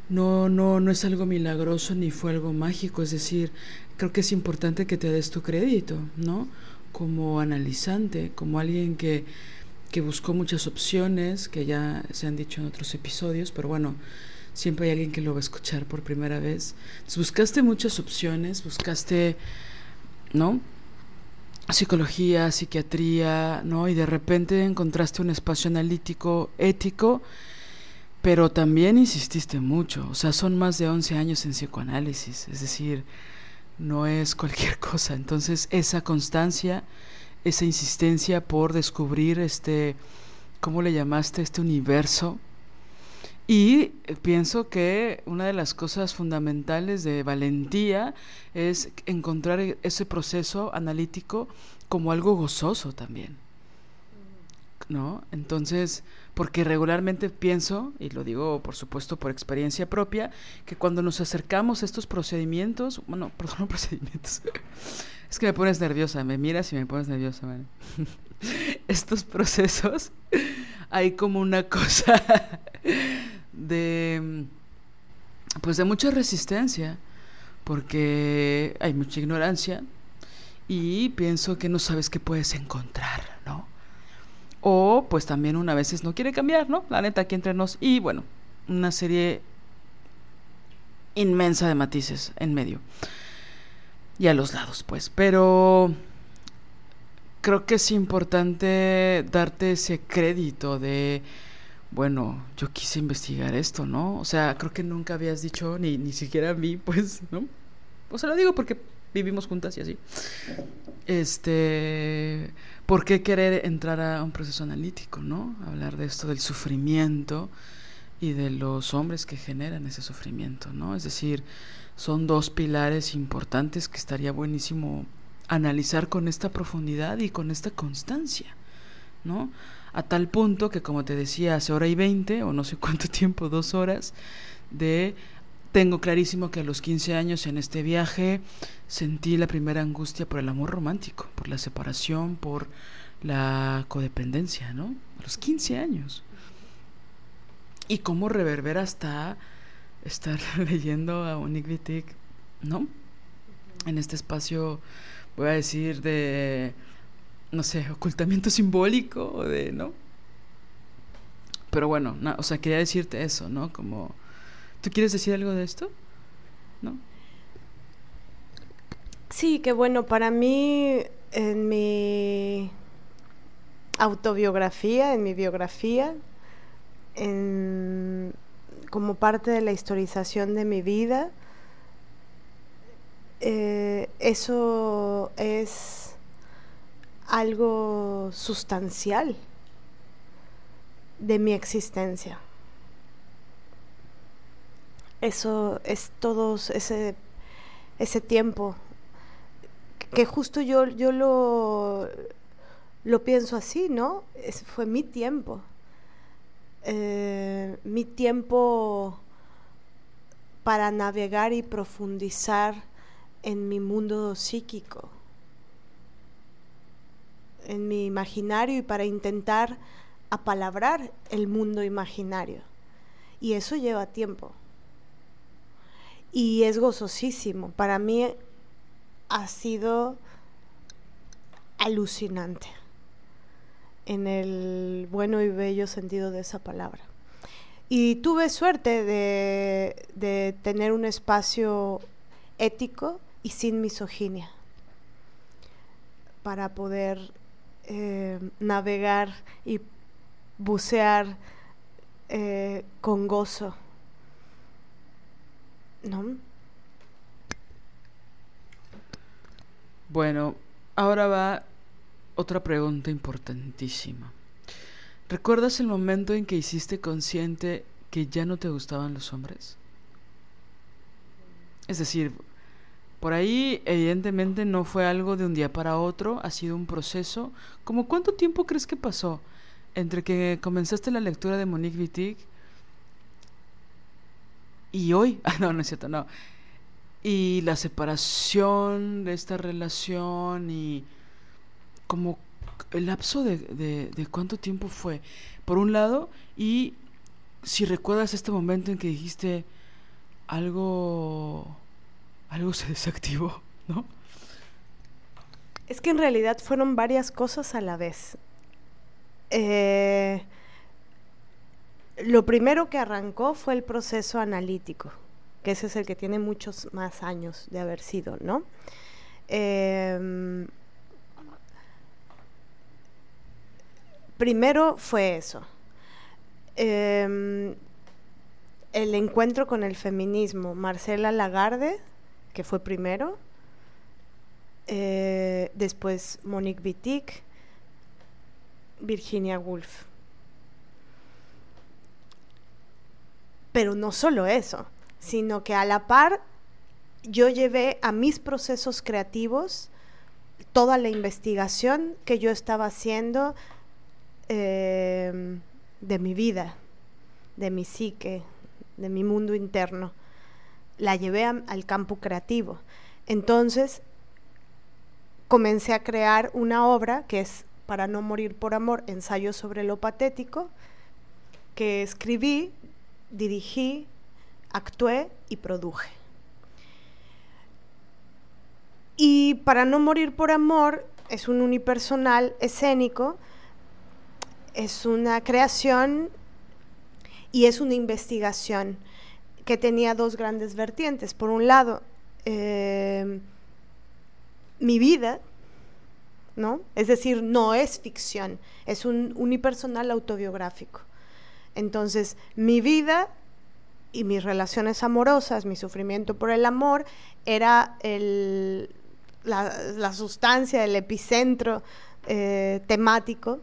Speaker 1: no, no, no es algo milagroso ni fue algo mágico, es decir, creo que es importante que te des tu crédito, ¿no? Como analizante, como alguien que que buscó muchas opciones, que ya se han dicho en otros episodios, pero bueno, siempre hay alguien que lo va a escuchar por primera vez. buscaste muchas opciones, buscaste, ¿no? Psicología, psiquiatría, ¿no? Y de repente encontraste un espacio analítico, ético, pero también insististe mucho. O sea, son más de 11 años en psicoanálisis, es decir, no es cualquier [laughs] cosa. Entonces, esa constancia esa insistencia por descubrir este, ¿cómo le llamaste? Este universo Y pienso que una de las cosas fundamentales de valentía es encontrar ese proceso analítico como algo gozoso también. ¿No? Entonces, porque regularmente pienso, y lo digo por supuesto por experiencia propia, que cuando nos acercamos a estos procedimientos, bueno, [laughs] perdón, procedimientos, es que me pones nerviosa, me miras y me pones nerviosa, man. [laughs] estos procesos, hay como una cosa de, pues de mucha resistencia, porque hay mucha ignorancia y pienso que no sabes qué puedes encontrar, ¿no? O pues también una veces no quiere cambiar, ¿no? La neta aquí entre nos. Y bueno, una serie inmensa de matices en medio. Y a los lados, pues. Pero creo que es importante darte ese crédito de, bueno, yo quise investigar esto, ¿no? O sea, creo que nunca habías dicho, ni, ni siquiera a mí, [laughs] pues, ¿no? O sea, lo digo porque vivimos juntas y así. Este, ¿por qué querer entrar a un proceso analítico, no? Hablar de esto del sufrimiento y de los hombres que generan ese sufrimiento, ¿no? Es decir, son dos pilares importantes que estaría buenísimo analizar con esta profundidad y con esta constancia, ¿no? A tal punto que, como te decía, hace hora y veinte, o no sé [laughs] cuánto tiempo, dos horas, de tengo clarísimo que a los 15 años en este viaje sentí la primera angustia por el amor romántico, por la separación, por la codependencia, ¿no? A los 15 años. Y cómo reverbera hasta estar [laughs] leyendo a Wittig, ¿no? En este espacio, voy a decir, de, no sé, ocultamiento simbólico, o de, ¿no? Pero bueno, o sea, quería decirte eso, ¿no? Como ¿Tú quieres decir algo de esto? ¿No?
Speaker 2: Sí, que bueno, para mí en mi autobiografía, en mi biografía, como parte de la historización de mi vida, eh, eso es algo sustancial de mi existencia eso es todo ese, ese tiempo que justo yo, yo lo, lo pienso así, ¿no? Fue mi tiempo. Eh, mi tiempo para navegar y profundizar en mi mundo psíquico, en mi imaginario y para intentar apalabrar el mundo imaginario. Y eso lleva tiempo y es gozosísimo. Para mí ha sido alucinante en el bueno y bello sentido de esa palabra. Y tuve suerte de, tener un espacio ético y sin misoginia para poder eh, navegar y bucear eh, con gozo no.
Speaker 1: Bueno, ahora va otra pregunta importantísima. ¿Recuerdas el momento en que hiciste consciente que ya no te gustaban los hombres? Es decir, por ahí evidentemente no fue algo de un día para otro, ha sido un proceso. ¿Cómo cuánto tiempo crees que pasó entre que comenzaste la lectura de Monique Wittig y hoy, ah, [laughs] no, no es cierto, no. Y la separación de esta relación y como el lapso de, de, cuánto tiempo fue, por un lado, y si recuerdas este momento en que dijiste algo, algo se desactivó, ¿no?
Speaker 2: Es que en realidad fueron varias cosas a la vez. Eh, lo primero que arrancó fue el proceso analítico, que ese es el que tiene muchos más años de haber sido, ¿no? Em, primero fue eso. Em, el encuentro con el feminismo. Marcela Lagarde, que fue primero. Eh, después Monique Wittig, Virginia Woolf. Pero no solo eso, sino que a la par yo llevé a mis procesos creativos toda la investigación que yo estaba haciendo eh, de mi vida, de mi psique, de mi mundo interno. La llevé al campo creativo. Entonces, comencé a crear una obra que es Para no morir por amor, ensayo sobre lo patético, que escribí, dirigí, actué y produje. Y Para no morir por amor es un unipersonal escénico, es una creación y es una investigación que tenía dos grandes vertientes. Por un lado, eh, mi vida, ¿no? Es decir, no es ficción, es un unipersonal autobiográfico. Entonces, mi vida y mis relaciones amorosas, mi sufrimiento por el amor, era el, la, sustancia, el epicentro eh, temático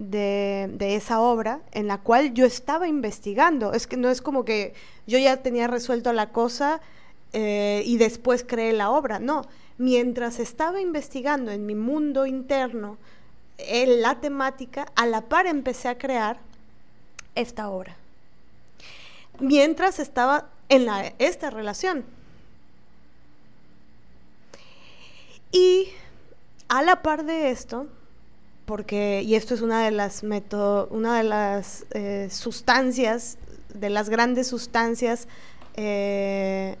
Speaker 2: de, esa obra en la cual yo estaba investigando. Es que no es como que yo ya tenía resuelto la cosa eh, y después creé la obra, no. Mientras estaba investigando en mi mundo interno en la temática, a la par empecé a crear esta obra. Mientras estaba en esta relación. Y a la par de esto, porque, y esto es una de las, eh, sustancias, de las grandes sustancias eh,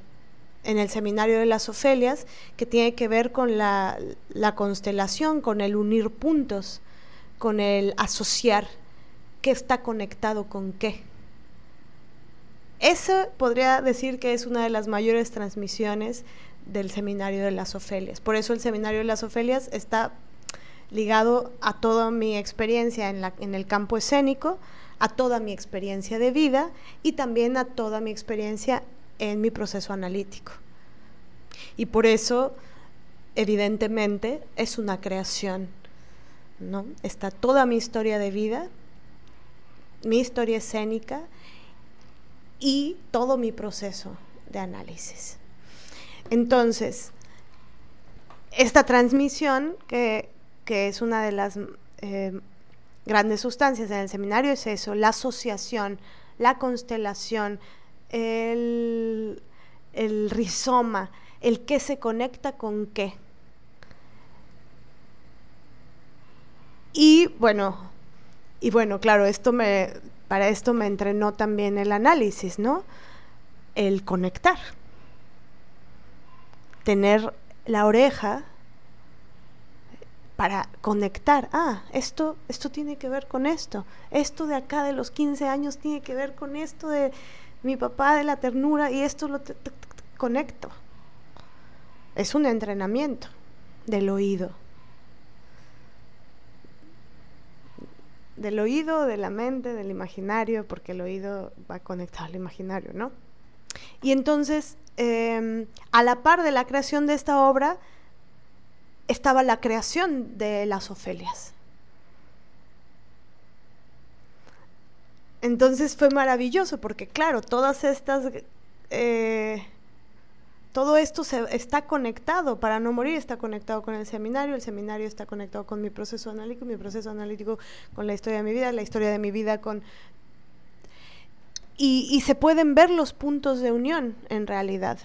Speaker 2: en el seminario de las Ofelias, que tiene que ver con la, la constelación, con el unir puntos, con el asociar qué está conectado con qué. Eso podría decir que es una de las mayores transmisiones del seminario de las Ofelias. Por eso el seminario de las Ofelias está ligado a toda mi experiencia en, en el campo escénico, a toda mi experiencia de vida y también a toda mi experiencia en mi proceso analítico. Y por eso, evidentemente, es una creación. ¿no? Está toda mi historia de vida, mi historia escénica y todo mi proceso de análisis. Entonces, esta transmisión, que, es una de las eh, grandes sustancias en el seminario, es eso, la asociación, la constelación, el, rizoma, el qué se conecta con qué. Y bueno, y bueno, claro, esto me, para esto me entrenó también el análisis, ¿no? El conectar tener la oreja para conectar. Ah, esto, esto tiene que ver con esto. Esto de acá de los 15 años tiene que ver con esto de mi papá de la ternura y esto lo conecto. Es un entrenamiento del oído. Del oído, de la mente, del imaginario, porque el oído va conectado al imaginario, ¿no? Y entonces Em, a la par de la creación de esta obra estaba la creación de las Ofelias. Entonces fue maravilloso porque, claro, todas estas... Eh, todo esto se, está conectado, para no morir está conectado con el seminario, el seminario está conectado con mi proceso analítico, mi proceso analítico con la historia de mi vida, la historia de mi vida con y, se pueden ver los puntos de unión en realidad.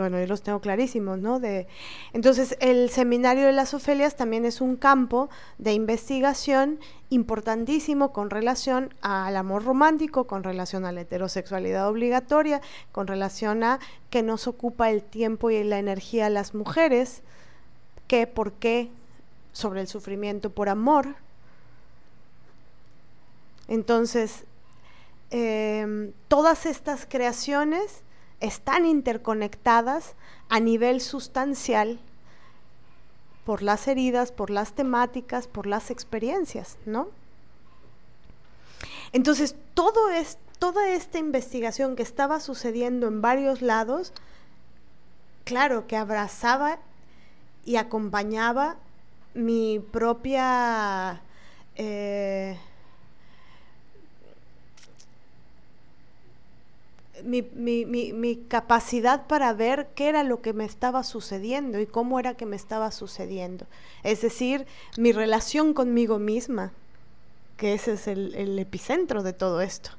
Speaker 2: Bueno, yo los tengo clarísimos, ¿no? De, entonces, el seminario de las Ofelias también es un campo de investigación importantísimo con relación al amor romántico, con relación a la heterosexualidad obligatoria, con relación a que nos ocupa el tiempo y la energía a las mujeres, qué, por qué, sobre el sufrimiento por amor, entonces, em, todas estas creaciones están interconectadas a nivel sustancial por las heridas, por las temáticas, por las experiencias, ¿no? Entonces, todo es, toda esta investigación que estaba sucediendo en varios lados, claro que abrazaba y acompañaba mi propia eh, mi, mi, mi, capacidad para ver qué era lo que me estaba sucediendo y cómo era que me estaba sucediendo. Es decir, mi relación conmigo misma, que ese es el, el epicentro de todo esto.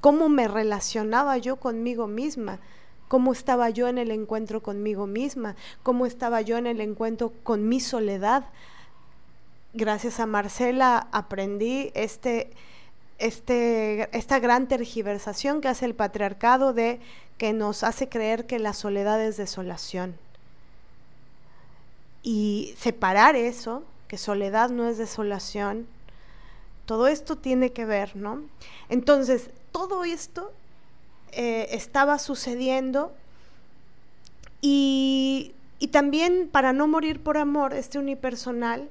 Speaker 2: Cómo me relacionaba yo conmigo misma, cómo estaba yo en el encuentro conmigo misma, cómo estaba yo en el encuentro con mi soledad. Gracias a Marcela aprendí este este, esta gran tergiversación que hace el patriarcado de que nos hace creer que la soledad es desolación. Y separar eso, que soledad no es desolación, todo esto tiene que ver, ¿no? Entonces, todo esto eh, estaba sucediendo y, y también para no morir por amor, este unipersonal,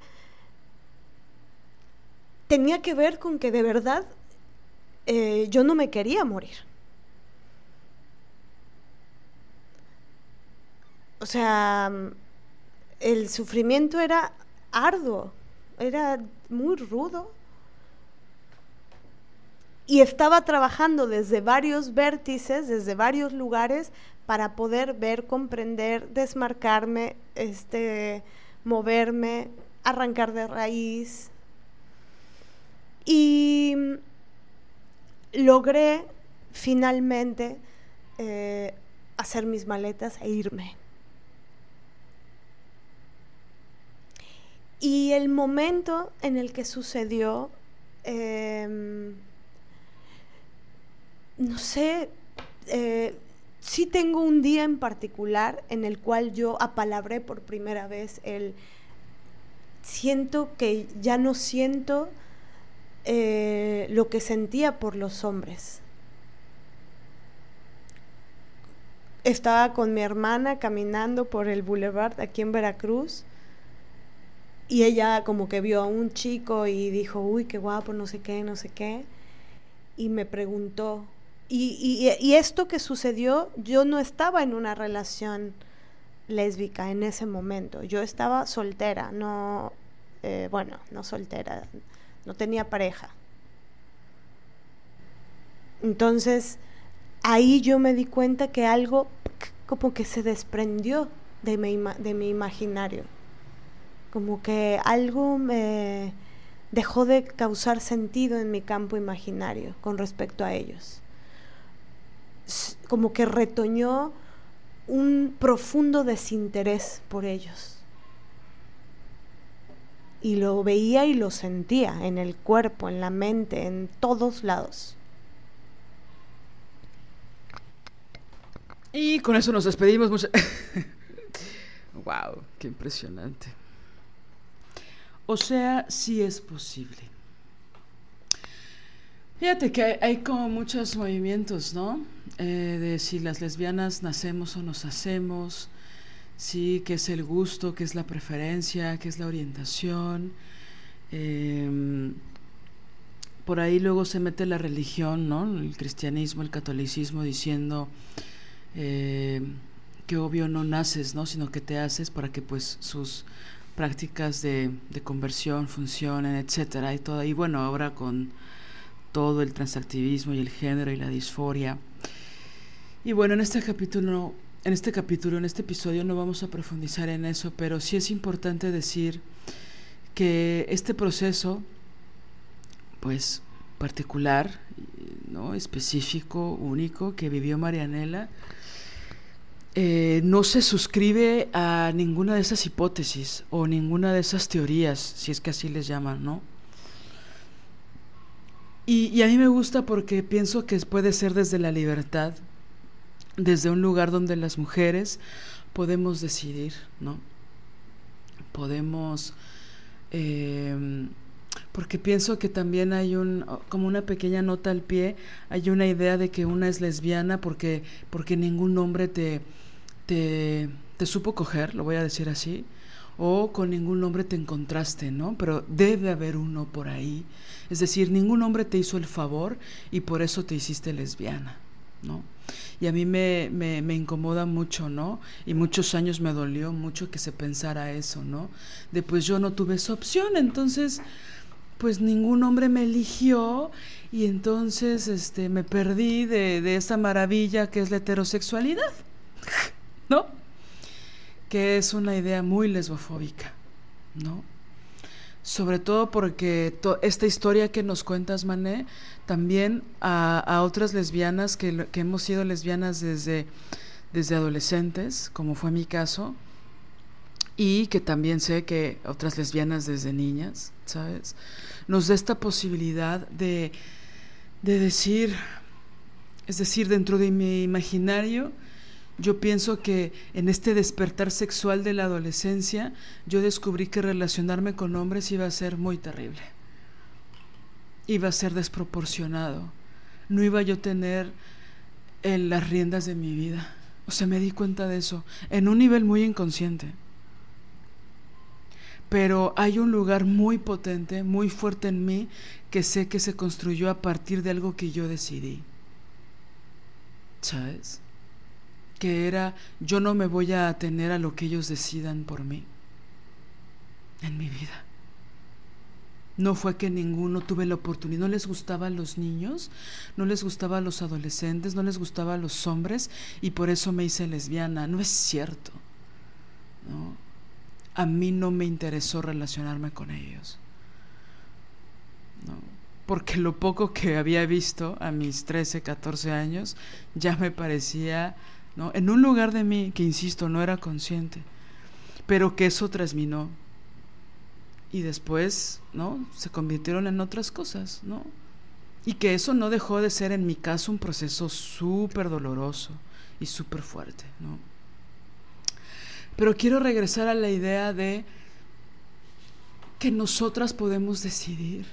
Speaker 2: tenía que ver con que de verdad eh, yo no me quería morir. O sea, el sufrimiento era arduo, era muy rudo. Y estaba trabajando desde varios vértices, desde varios lugares, para poder ver, comprender, desmarcarme, este, moverme, arrancar de raíz. Y logré finalmente eh, hacer mis maletas e irme. Y el momento en el que sucedió, em, no sé, eh, sí tengo un día en particular en el cual yo apalabré por primera vez el siento que ya no siento eh, lo que sentía por los hombres. Estaba con mi hermana caminando por el boulevard aquí en Veracruz y ella como que vio a un chico y dijo, uy, qué guapo, no sé qué, no sé qué, y me preguntó. Y, esto que sucedió, yo no estaba en una relación lésbica en ese momento, yo estaba soltera, no, eh, bueno, no soltera, no tenía pareja. Entonces, ahí yo me di cuenta que algo como que se desprendió de mi, de mi imaginario. Como que algo me dejó de causar sentido en mi campo imaginario con respecto a ellos. Como que retoñó un profundo desinterés por ellos y lo veía y lo sentía en el cuerpo, en la mente, en todos lados.
Speaker 1: Y con eso nos despedimos. wow, [laughs] qué impresionante. O sea, sí es posible. Fíjate que hay, como muchos movimientos, ¿no? Eh, de si las lesbianas nacemos o nos hacemos, sí, qué es el gusto, qué es la preferencia, qué es la orientación. Em, por ahí luego se mete la religión, ¿no? El cristianismo, el catolicismo, diciendo eh, que obvio no naces, ¿no? Sino que te haces para que pues sus prácticas de, de conversión funcionen, etcétera, y todo. Y bueno, ahora con todo el transactivismo y el género y la disforia. Y bueno, en este capítulo en este capítulo, en este episodio, no vamos a profundizar en eso, pero sí es importante decir que este proceso, pues particular, ¿no? específico, único, que vivió Marianela, eh, no se suscribe a ninguna de esas hipótesis o ninguna de esas teorías, si es que así les llaman, ¿no? Y, y a mí me gusta porque pienso que puede ser desde la libertad, desde un lugar donde las mujeres podemos decidir, ¿no? Podemos, em, porque pienso que también hay un, como una pequeña nota al pie, hay una idea de que una es lesbiana porque, porque ningún hombre te, te, te supo coger, lo voy a decir así, o con ningún hombre te encontraste, ¿no? Pero debe haber uno por ahí. Es decir, ningún hombre te hizo el favor y por eso te hiciste lesbiana, ¿no? Y a mí me, me, incomoda mucho, ¿no? Y muchos años me dolió mucho que se pensara eso, ¿no? De pues yo no tuve esa opción, entonces, pues ningún hombre me eligió y entonces este, me perdí de, de esa maravilla que es la heterosexualidad, [laughs] ¿no? Que es una idea muy lesbofóbica, ¿no? Sobre todo porque esta historia que nos cuentas, Mané, también a, otras lesbianas que, que, hemos sido lesbianas desde, desde adolescentes, como fue mi caso, y que también sé que otras lesbianas desde niñas, ¿sabes? Nos da esta posibilidad de, de decir, es decir, dentro de mi imaginario, yo pienso que en este despertar sexual de la adolescencia, yo descubrí que relacionarme con hombres iba a ser muy terrible. Iba a ser desproporcionado. No iba yo a tener en las riendas de mi vida. O sea, me di cuenta de eso en un nivel muy inconsciente. Pero hay un lugar muy potente, muy fuerte en mí, que sé que se construyó a partir de algo que yo decidí. ¿Sabes? Que era yo no me voy a atener a lo que ellos decidan por mí en mi vida. No fue que ninguno tuve la oportunidad, no les gustaba a los niños, no les gustaba a los adolescentes, no les gustaba a los hombres y por eso me hice lesbiana. No es cierto. ¿no? A mí no me interesó relacionarme con ellos. ¿no? Porque lo poco que había visto a mis 13, 14 años ya me parecía ¿no? En un lugar de mí que, insisto, no era consciente, pero que eso trasminó. Y después, ¿no? Se convirtieron en otras cosas, ¿no? Y que eso no dejó de ser, en mi caso, un proceso súper doloroso y súper fuerte, ¿no? Pero quiero regresar a la idea de que nosotras podemos decidir,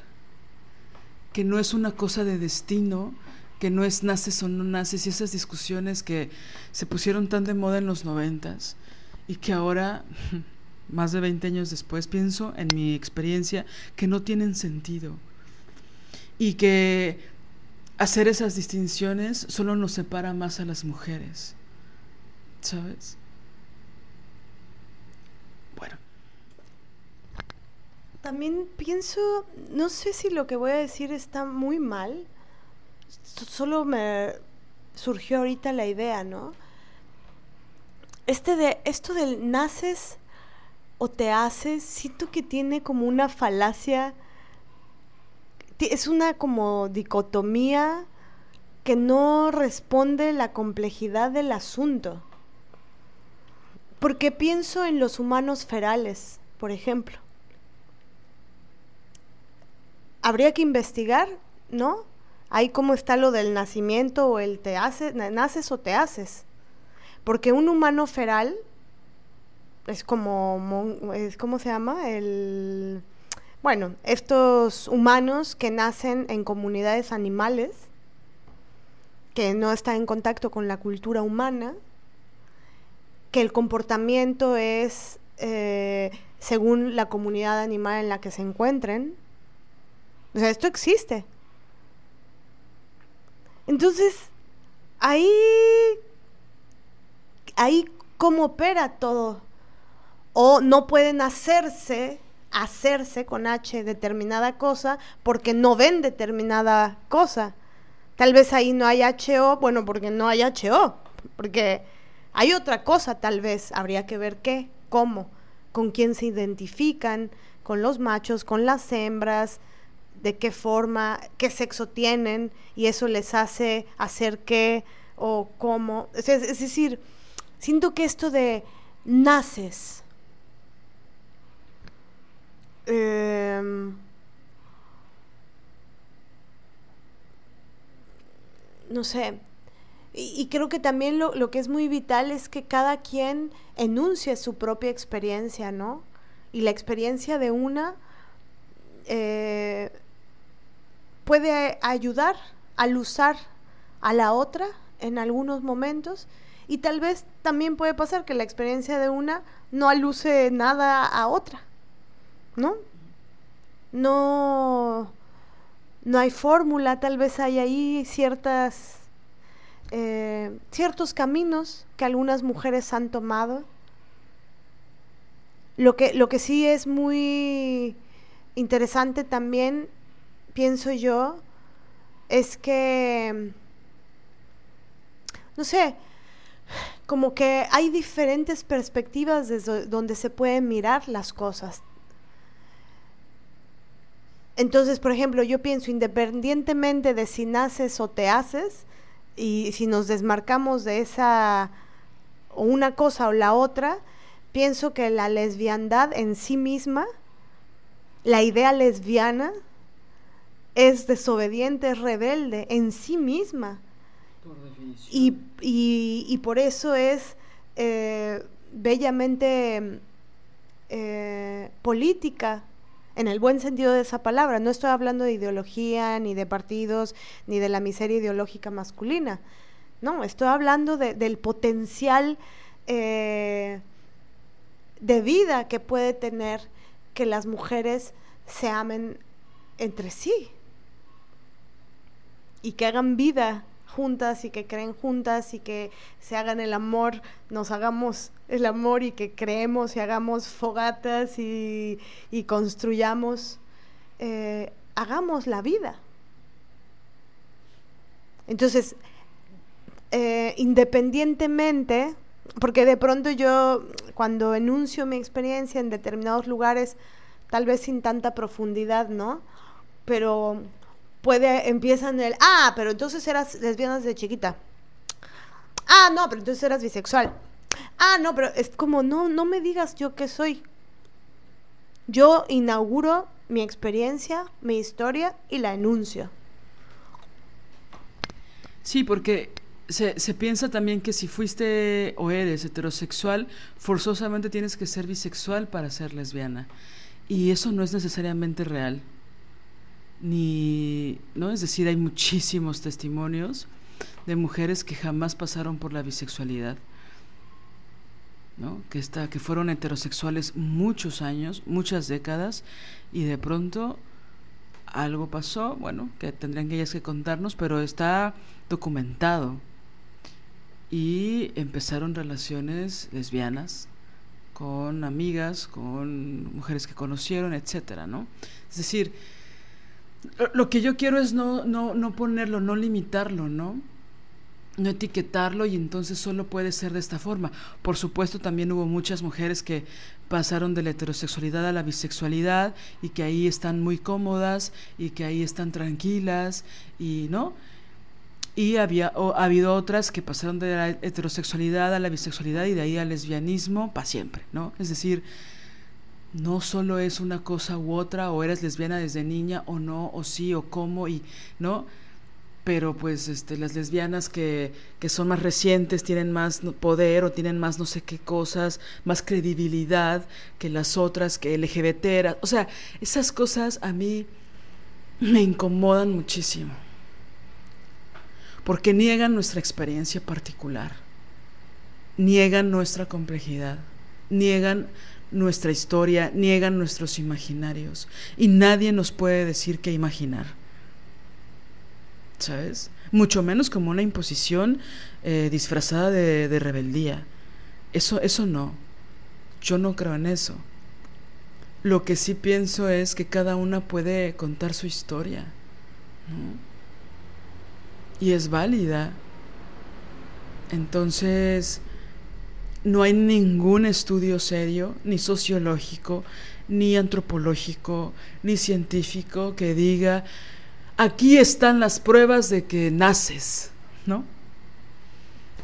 Speaker 1: que no es una cosa de destino, que no es naces o no naces y esas discusiones que se pusieron tan de moda en los noventas y que ahora, [laughs] más de 20 años después, pienso en mi experiencia que no tienen sentido y que hacer esas distinciones solo nos separa más a las mujeres, ¿sabes? Bueno.
Speaker 2: También pienso, no sé si lo que voy a decir está muy mal, solo me surgió ahorita la idea, ¿no? Este de, esto del naces o te haces, siento que tiene como una falacia, es una como dicotomía que no responde la complejidad del asunto. Porque pienso en los humanos ferales, por ejemplo. Habría que investigar, ¿no? Ahí como está lo del nacimiento o el te haces, naces o te haces. Porque un humano feral es como, es, ¿cómo se llama? El, bueno, estos humanos que nacen en comunidades animales, que no están en contacto con la cultura humana, que el comportamiento es eh, según la comunidad animal en la que se encuentren. O sea, esto existe. Entonces, ahí, ahí cómo opera todo. O no pueden hacerse, hacerse con H determinada cosa porque no ven determinada cosa. Tal vez ahí no hay HO, bueno, porque no hay HO, porque hay otra cosa tal vez, habría que ver qué, cómo, con quién se identifican, con los machos, con las hembras, de qué forma, qué sexo tienen y eso les hace hacer qué o cómo. Es, decir, siento que esto de naces, em, no sé, y, creo que también lo, lo, que es muy vital es que cada quien enuncie su propia experiencia, ¿no? Y la experiencia de una eh, puede ayudar al usar a la otra en algunos momentos y tal vez también puede pasar que la experiencia de una no aluce nada a otra, ¿no? No, no hay fórmula, tal vez hay ahí ciertas, eh, ciertos caminos que algunas mujeres han tomado. Lo que, lo que sí es muy interesante también, pienso yo, es que, no sé, como que hay diferentes perspectivas desde donde se pueden mirar las cosas. Entonces, por ejemplo, yo pienso, independientemente de si naces o te haces, y si nos desmarcamos de esa, o una cosa o la otra, pienso que la lesbiandad en sí misma, la idea lesbiana, es desobediente, es rebelde en sí misma. Y, y, por eso es eh, bellamente eh, política, en el buen sentido de esa palabra. No estoy hablando de ideología, ni de partidos, ni de la miseria ideológica masculina. No, estoy hablando del potencial eh, de vida que puede tener que las mujeres se amen entre sí y que hagan vida juntas y que creen juntas y que se hagan el amor, nos hagamos el amor y que creemos y hagamos fogatas y, construyamos, eh, hagamos la vida. Entonces, eh, independientemente, porque de pronto yo cuando enuncio mi experiencia en determinados lugares, tal vez sin tanta profundidad, ¿no? Pero puede, empiezan el, ah, pero entonces eras lesbiana desde chiquita. Ah, no, pero entonces eras bisexual. Ah, no, pero es como, no, no me digas yo qué soy. Yo inauguro mi experiencia, mi historia y la enuncio.
Speaker 1: Sí, porque se, se, piensa también que si fuiste o eres heterosexual, forzosamente tienes que ser bisexual para ser lesbiana. Y eso no es necesariamente real ni, ¿no? Es decir, hay muchísimos testimonios de mujeres que jamás pasaron por la bisexualidad, ¿no? Que, está, que fueron heterosexuales muchos años, muchas décadas, y de pronto algo pasó, bueno, que tendrían que ellas que contarnos, pero está documentado. Y empezaron relaciones lesbianas con amigas, con mujeres que conocieron, etcétera, ¿no? Es decir, lo que yo quiero es no, no, no ponerlo, no limitarlo, ¿no? no etiquetarlo y entonces solo puede ser de esta forma. Por supuesto, también hubo muchas mujeres que pasaron de la heterosexualidad a la bisexualidad y que ahí están muy cómodas y que ahí están tranquilas y no. Y había ha habido otras que pasaron de la heterosexualidad a la bisexualidad y de ahí al lesbianismo para siempre, ¿no? Es decir, no solo es una cosa u otra, o eres lesbiana desde niña, o no, o sí, o cómo, y no. Pero pues este, las lesbianas que, que son más recientes tienen más poder o tienen más no sé qué cosas, más credibilidad que las otras, que LGBT. O sea, esas cosas a mí me incomodan muchísimo. Porque niegan nuestra experiencia particular, niegan nuestra complejidad, niegan nuestra historia, niegan nuestros imaginarios y nadie nos puede decir qué imaginar. ¿Sabes? Mucho menos como una imposición eh, disfrazada de, de, rebeldía. Eso, eso no. Yo no creo en eso. Lo que sí pienso es que cada una puede contar su historia. Y es válida. Entonces, no hay ningún estudio serio, ni sociológico, ni antropológico, ni científico que diga, aquí están las pruebas de que naces, ¿no?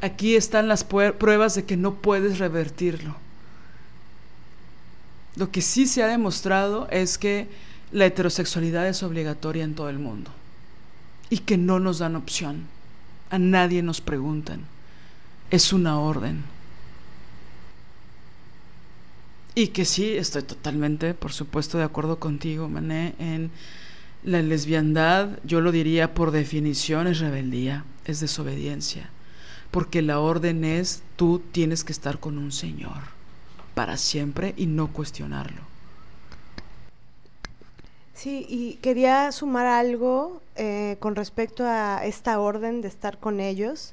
Speaker 1: Aquí están las pruebas de que no puedes revertirlo. Lo que sí se ha demostrado es que la heterosexualidad es obligatoria en todo el mundo y que no nos dan opción. A nadie nos preguntan. Es una orden. Y que sí, estoy totalmente, por supuesto, de acuerdo contigo, Mané, en la lesbiandad, yo lo diría por definición, es rebeldía, es desobediencia. Porque la orden es, tú tienes que estar con un Señor para siempre y no cuestionarlo.
Speaker 2: Sí, y quería sumar algo eh, con respecto a esta orden de estar con ellos.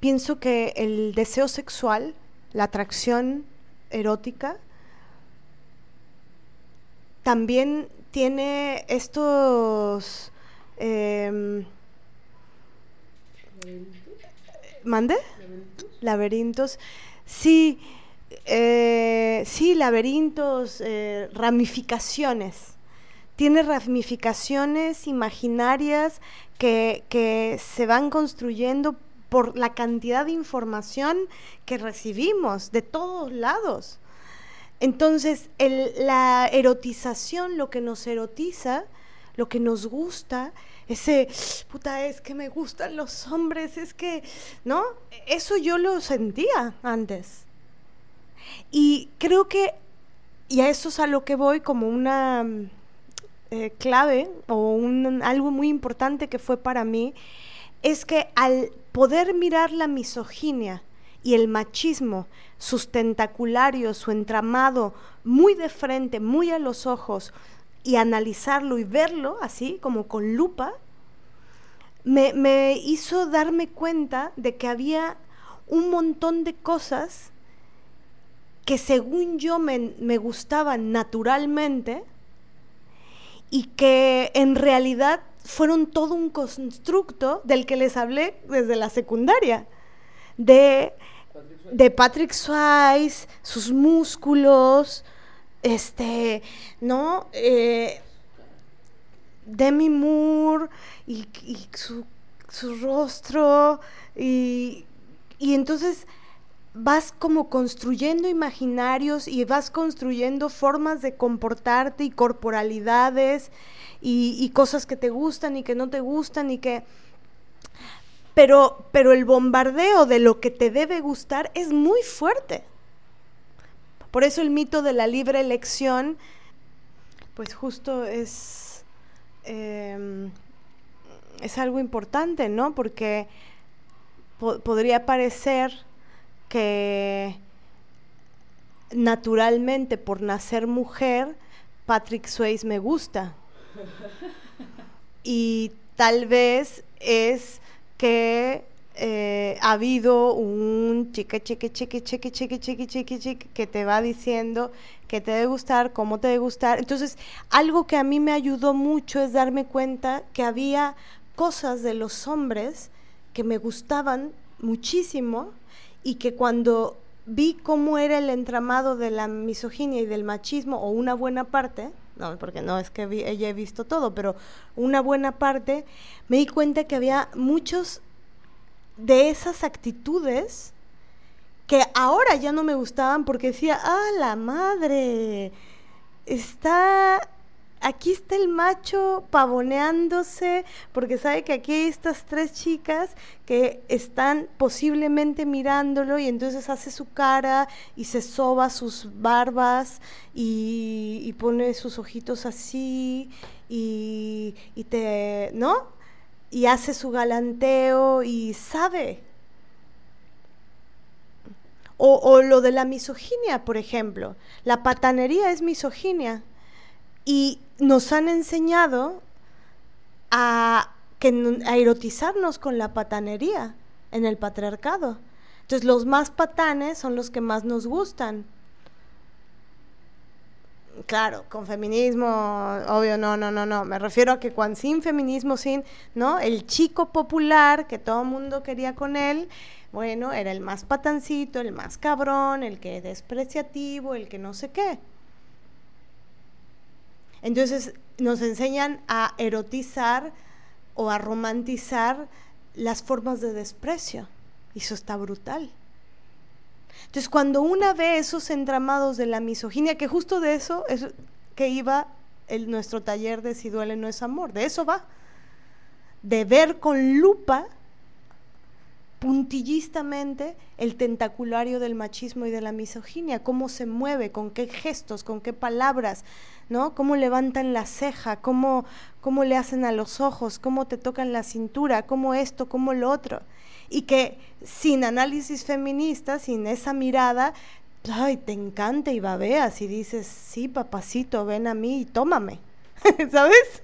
Speaker 2: Pienso que el deseo sexual, la atracción erótica, también tiene estos... Em, ¿Mande? ¿Laberintos? Sí, eh, sí, laberintos, eh, ramificaciones. Tiene ramificaciones imaginarias que, que se van construyendo por la cantidad de información que recibimos de todos lados. Entonces, la erotización, lo que nos erotiza, lo que nos gusta, ese, puta, es que me gustan los hombres, es que, ¿no? Eso yo lo sentía antes. Y creo que, y a eso es a lo que voy como una eh, clave o un, algo muy importante que fue para mí, es que al poder mirar la misoginia y el machismo, sus tentacularios, su entramado, muy de frente, muy a los ojos, y analizarlo y verlo así, como con lupa, me, me hizo darme cuenta de que había un montón de cosas que según yo me, me gustaban naturalmente y que en realidad fueron todo un constructo del que les hablé desde la secundaria, de, de Patrick Swayze, sus músculos, este, ¿no? Eh, Demi Moore y, su, su, rostro y, y entonces vas como construyendo imaginarios y vas construyendo formas de comportarte y corporalidades y, cosas que te gustan y que no te gustan y que... Pero, pero el bombardeo de lo que te debe gustar es muy fuerte. Por eso el mito de la libre elección, pues justo es, em, es algo importante, ¿no? Porque podría parecer que naturalmente por nacer mujer, Patrick Swayze me gusta. [laughs] Y tal vez es que eh, ha habido un chique, chique, chique, chique, chique, chique, chique, chique, que te va diciendo que te debe gustar, cómo te debe gustar. Entonces, algo que a mí me ayudó mucho es darme cuenta que había cosas de los hombres que me gustaban muchísimo y que cuando vi cómo era el entramado de la misoginia y del machismo, o una buena parte, no, porque no es que ella he visto todo, pero una buena parte, me di cuenta que había muchos de esas actitudes que ahora ya no me gustaban porque decía, ah, la madre, está aquí está el macho pavoneándose porque sabe que aquí hay estas tres chicas que están posiblemente mirándolo y entonces hace su cara y se soba sus barbas y, pone sus ojitos así y, y te, ¿no? Y hace su galanteo y sabe. O, o lo de la misoginia, por ejemplo. La patanería es misoginia y nos han enseñado a, erotizarnos con la patanería en el patriarcado. Entonces los más patanes son los que más nos gustan. Claro, con feminismo, obvio, no, no, no, no. Me refiero a que cuando sin feminismo, sin, ¿no? El chico popular que todo el mundo quería con él, bueno, era el más patancito, el más cabrón, el que despreciativo, el que no sé qué. Entonces nos enseñan a erotizar o a romantizar las formas de desprecio. Y eso está brutal. Entonces cuando una ve esos entramados de la misoginia, que justo de eso es que iba el, nuestro taller de Si duele no es amor, de eso va. De ver con lupa puntillistamente el tentaculario del machismo y de la misoginia, cómo se mueve, con qué gestos, con qué palabras, ¿no? Cómo levantan la ceja, cómo, cómo le hacen a los ojos, cómo te tocan la cintura, cómo esto, cómo lo otro. Y que sin análisis feminista, sin esa mirada, ay, te encanta y babeas y dices, sí, papacito, ven a mí y tómame, [laughs] ¿sabes?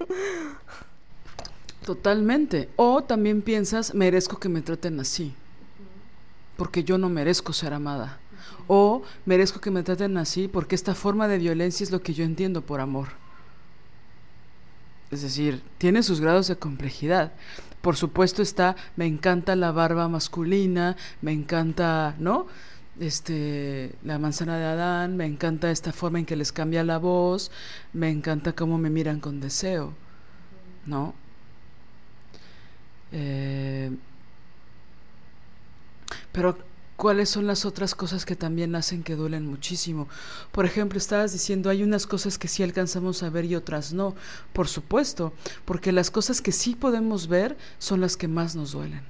Speaker 1: Totalmente. O también piensas, merezco que me traten así, porque yo no merezco ser amada. O merezco que me traten así porque esta forma de violencia es lo que yo entiendo por amor. Es decir, tiene sus grados de complejidad. Por supuesto está, me encanta la barba masculina, me encanta, ¿no? Este, la manzana de Adán, me encanta esta forma en que les cambia la voz, me encanta cómo me miran con deseo, ¿no? Eh, pero ¿cuáles son las otras cosas que también hacen que duelen muchísimo? Por ejemplo, estabas diciendo, hay unas cosas que sí alcanzamos a ver y otras no. Por supuesto, porque las cosas que sí podemos ver son las que más nos duelen.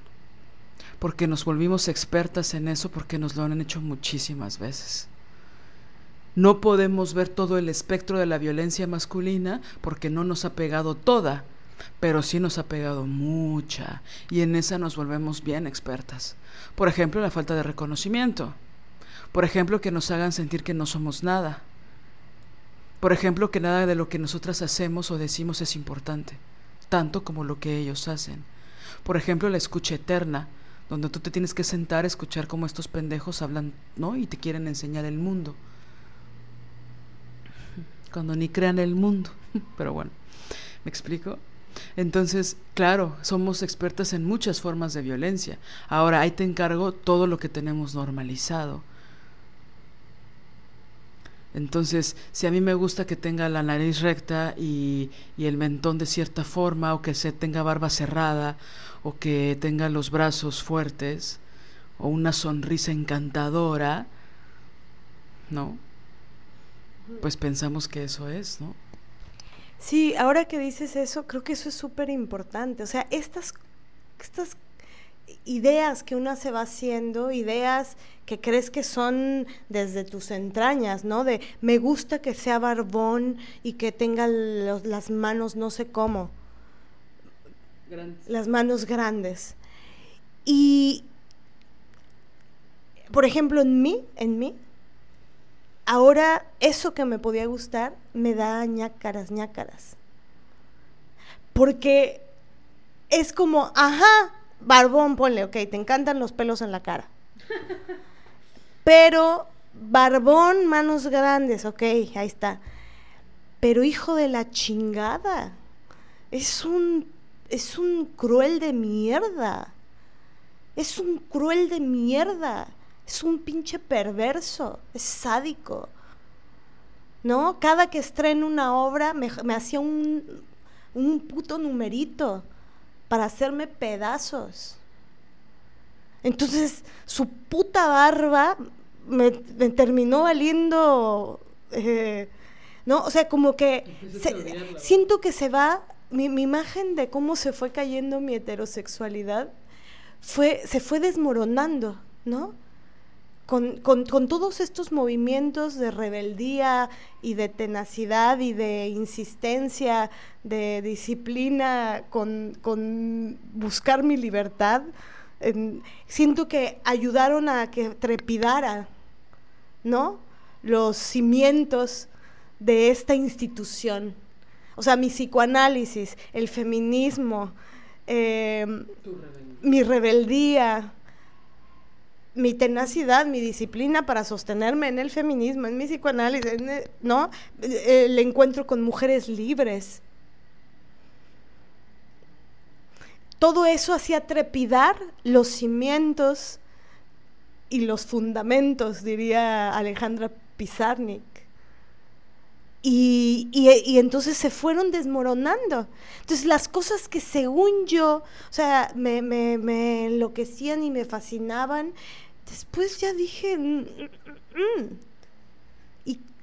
Speaker 1: Porque nos volvimos expertas en eso, porque nos lo han hecho muchísimas veces. No podemos ver todo el espectro de la violencia masculina porque no nos ha pegado toda pero sí nos ha pegado mucha y en esa nos volvemos bien expertas. Por ejemplo, la falta de reconocimiento. Por ejemplo, que nos hagan sentir que no somos nada. Por ejemplo, que nada de lo que nosotras hacemos o decimos es importante, tanto como lo que ellos hacen. Por ejemplo, la escucha eterna, donde tú te tienes que sentar a escuchar cómo estos pendejos hablan, ¿no? Y te quieren enseñar el mundo. Cuando ni crean el mundo. [laughs] Pero bueno, ¿me explico? Entonces, claro, somos expertas en muchas formas de violencia. Ahora, ahí te encargo todo lo que tenemos normalizado. Entonces, si a mí me gusta que tenga la nariz recta y, y, el mentón de cierta forma, o que se tenga barba cerrada, o que tenga los brazos fuertes, o una sonrisa encantadora, ¿no? Pues pensamos que eso es, ¿no?
Speaker 2: Sí, ahora que dices eso, creo que eso es súper importante. O sea, estas, estas ideas que uno se va haciendo, ideas que crees que son desde tus entrañas, ¿no? De me gusta que sea barbón y que tenga las manos no sé cómo. Las manos grandes. Y, por ejemplo, en mí, en mí, ahora eso que me podía gustar me da ñácaras, ñácaras. Porque es como, ajá, barbón, ponle, ok, te encantan los pelos en la cara. Pero barbón, manos grandes, ok, ahí está. Pero hijo de la chingada, es un, es un cruel de mierda. Es un cruel de mierda es un pinche perverso, es sádico. ¿No? Cada que estreno una obra me, hacía un, un puto numerito para hacerme pedazos. Entonces, su puta barba me, terminó valiendo. Eh, ¿No? O sea, como que siento que se va. Mi, mi, imagen de cómo se fue cayendo mi heterosexualidad fue, se fue desmoronando, ¿no? Con, todos estos movimientos de rebeldía y de tenacidad y de insistencia, de disciplina, con, buscar mi libertad, siento que ayudaron a que trepidara, ¿no? Los cimientos de esta institución. O sea, mi psicoanálisis, el feminismo, eh, mi rebeldía, mi tenacidad, mi disciplina para sostenerme en el feminismo, en mi psicoanálisis, ¿no? El encuentro con mujeres libres. Todo eso hacía trepidar los cimientos y los fundamentos, diría Alejandra Pizarnik. Y, y, entonces se fueron desmoronando. Entonces las cosas que según yo, o sea, me, me, me enloquecían y me fascinaban, después ya dije, mm, mm, mm".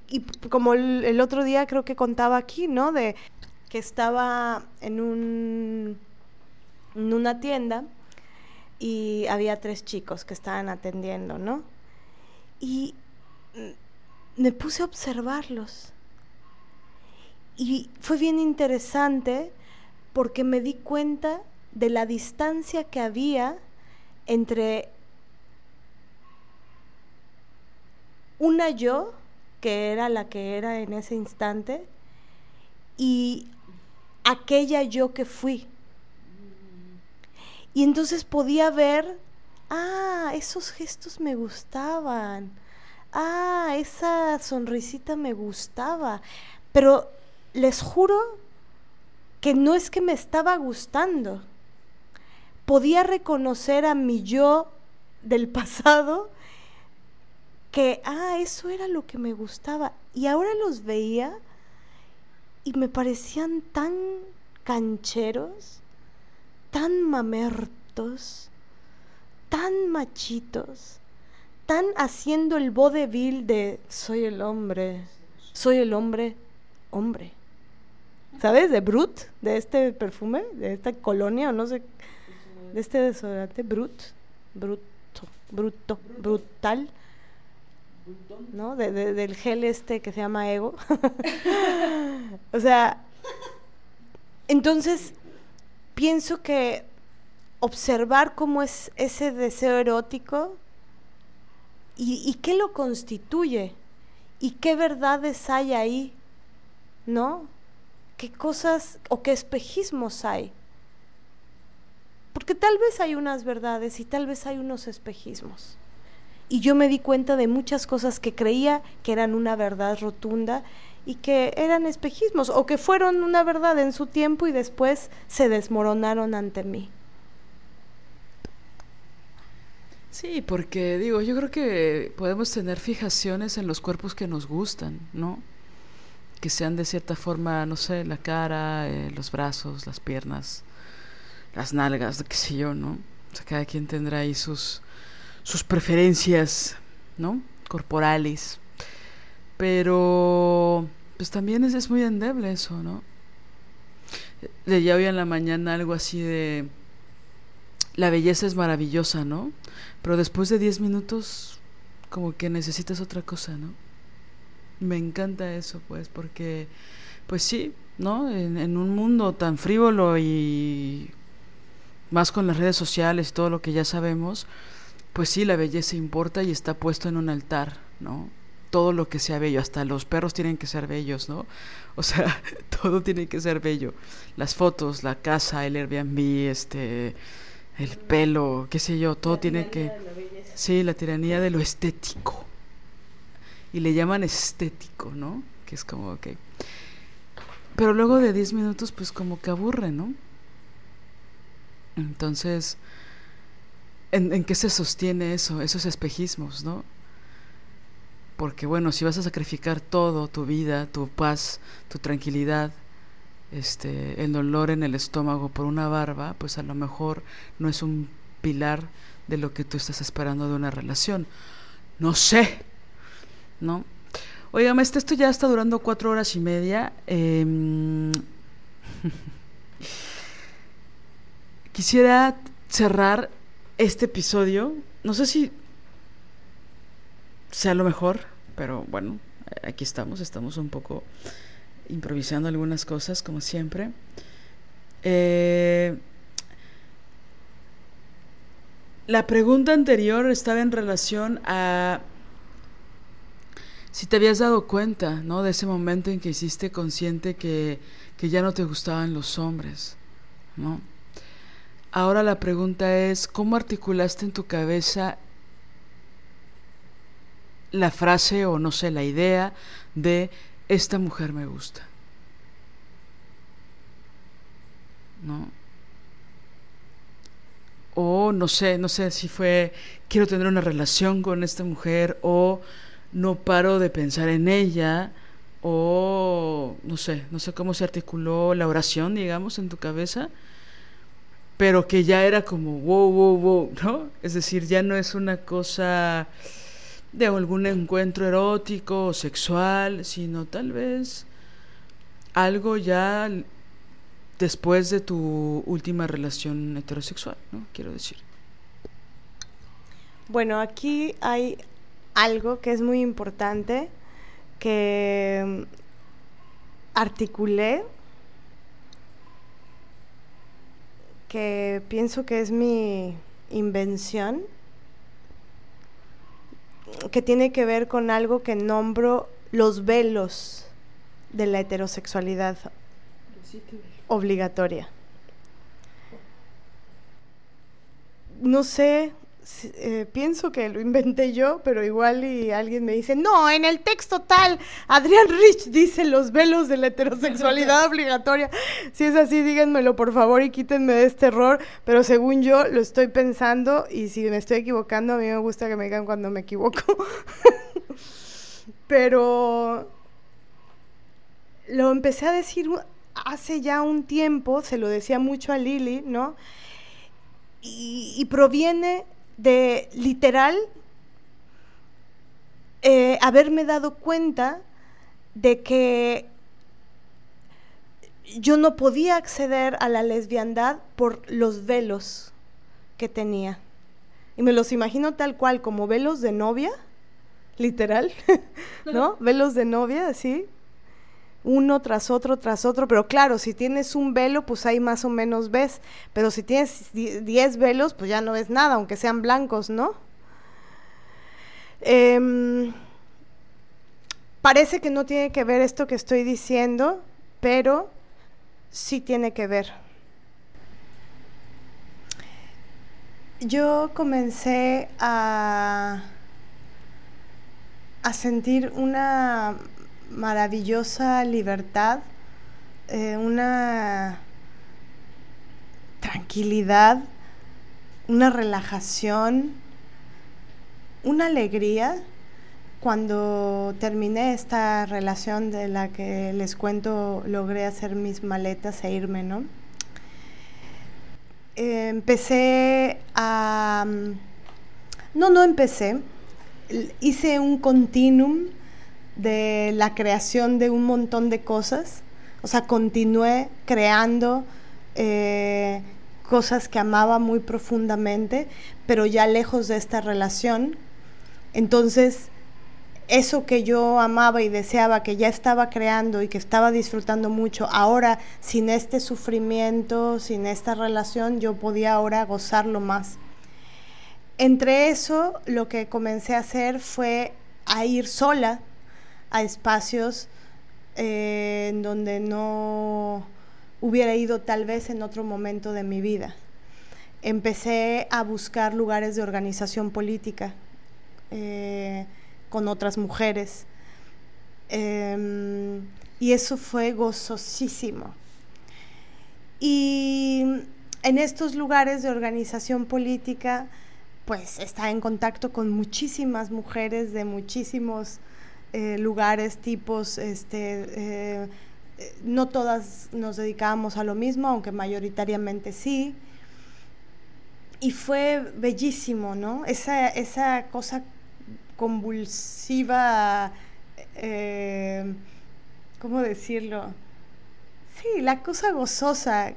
Speaker 2: Y, como el, otro día creo que contaba aquí, ¿no? De que estaba en, un, en una tienda y había tres chicos que estaban atendiendo, ¿no? Y me puse a observarlos. Y fue bien interesante porque me di cuenta de la distancia que había entre una yo, que era la que era en ese instante, y aquella yo que fui. Y entonces podía ver, ah, esos gestos me gustaban, ah, esa sonrisita me gustaba, pero les juro que no es que me estaba gustando, podía reconocer a mi yo del pasado que, ah, eso era lo que me gustaba. Y ahora los veía y me parecían tan cancheros, tan mamertos, tan machitos, tan haciendo el vodevil de soy el hombre, soy el hombre, hombre. ¿Sabes? De Brut, de este perfume, de esta colonia, o no sé, de este desodorante, Brut, bruto, bruto, brutal. ¿No? De, del gel este que se llama ego. [laughs] o sea, entonces pienso que observar cómo es ese deseo erótico y, y qué lo constituye y qué verdades hay ahí, ¿no? ¿Qué cosas o qué espejismos hay? Porque tal vez hay unas verdades y tal vez hay unos espejismos y yo me di cuenta de muchas cosas que creía que eran una verdad rotunda y que eran espejismos o que fueron una verdad en su tiempo y después se desmoronaron ante mí.
Speaker 1: Sí, porque digo, yo creo que podemos tener fijaciones en los cuerpos que nos gustan, ¿no? Que sean de cierta forma, no sé, la cara, eh, los brazos, las piernas, las nalgas, qué sé yo, ¿no? O sea, cada quien tendrá ahí sus, sus preferencias, ¿no? Corporales. Pero, pues también es, es muy endeble eso, ¿no? Leía hoy en la mañana algo así de, la belleza es maravillosa, ¿no? Pero después de 10 minutos, como que necesitas otra cosa, ¿no? Me encanta eso, pues, porque, pues sí, ¿no? En, en un mundo tan frívolo y más con las redes sociales todo lo que ya sabemos, pues sí, la belleza importa y está puesto en un altar, ¿no? Todo lo que sea bello, hasta los perros tienen que ser bellos, ¿no? [laughs] O sea, [laughs] todo tiene que ser bello. Las fotos, la casa, el Airbnb, este, el pelo, qué sé yo, todo tiene que... Sí, la tiranía de lo estético. Y le llaman estético, ¿no? Que es como que... Pero luego de 10 minutos, pues como que aburre, ¿no? Entonces, ¿En, qué se sostiene eso, esos espejismos, no? Porque bueno, si vas a sacrificar todo, tu vida, tu paz, tu tranquilidad, este, el dolor en el estómago por una barba, pues a lo mejor no es un pilar de lo que tú estás esperando de una relación. No sé, ¿no? Oigan, este, esto ya está durando cuatro horas y media. Em, [laughs] quisiera cerrar este episodio, no sé si sea lo mejor, pero bueno, aquí estamos, estamos un poco improvisando algunas cosas, como siempre. Eh, la pregunta anterior estaba en relación a si te habías dado cuenta, ¿no? De ese momento en que hiciste consciente que, que ya no te gustaban los hombres, ¿no? Ahora la pregunta es, ¿cómo articulaste en tu cabeza la frase o no sé, la idea de esta mujer me gusta? ¿No? O no sé, no sé si fue quiero tener una relación con esta mujer o no paro de pensar en ella o no sé, no sé cómo se articuló la oración, digamos, en tu cabeza pero que ya era como wow, wow, wow, ¿no? Es decir, ya no es una cosa de algún encuentro erótico o sexual, sino tal vez algo ya después de tu última relación heterosexual, ¿no? Quiero decir.
Speaker 2: Bueno, aquí hay algo que es muy importante que articulé que pienso que es mi invención, que tiene que ver con algo que nombro los velos de la heterosexualidad obligatoria. No sé eh, pienso que lo inventé yo, pero igual y alguien me dice, no, en el texto tal, Adrián Rich dice los velos de la heterosexualidad [laughs] obligatoria. Si es así, díganmelo por favor y quítenme de este error, pero según yo lo estoy pensando y si me estoy equivocando, a mí me gusta que me digan cuando me equivoco. [laughs] pero lo empecé a decir hace ya un tiempo, se lo decía mucho a Lili, ¿no? y, proviene de literal eh, haberme dado cuenta de que yo no podía acceder a la lesbiandad por los velos que tenía. Y me los imagino tal cual, como velos de novia, literal, [laughs] ¿no? velos de novia, así, uno tras otro, tras otro, pero claro, si tienes un velo, pues ahí más o menos ves, pero si tienes 10 velos, pues ya no ves nada, aunque sean blancos, ¿no? Em, parece que no tiene que ver esto que estoy diciendo, pero sí tiene que ver. Yo comencé a, a sentir una maravillosa libertad, eh, una tranquilidad, una relajación, una alegría cuando terminé esta relación de la que les cuento, logré hacer mis maletas e irme, ¿no? empecé a... No, no empecé. Hice un continuum de la creación de un montón de cosas. O sea, continué creando eh, cosas que amaba muy profundamente, pero ya lejos de esta relación. Entonces, eso que yo amaba y deseaba, que ya estaba creando y que estaba disfrutando mucho, ahora sin este sufrimiento, sin esta relación, yo podía ahora gozarlo más. Entre eso, lo que comencé a hacer fue a ir sola a espacios eh, en donde no hubiera ido tal vez en otro momento de mi vida. Empecé a buscar lugares de organización política eh, con otras mujeres. Em, y eso fue gozosísimo. Y en estos lugares de organización política, pues está en contacto con muchísimas mujeres de muchísimos eh, lugares, tipos, este, eh, no todas nos dedicábamos a lo mismo, aunque mayoritariamente sí. Y fue bellísimo, ¿no? Esa, esa cosa convulsiva, eh, ¿cómo decirlo? Sí, la cosa gozosa,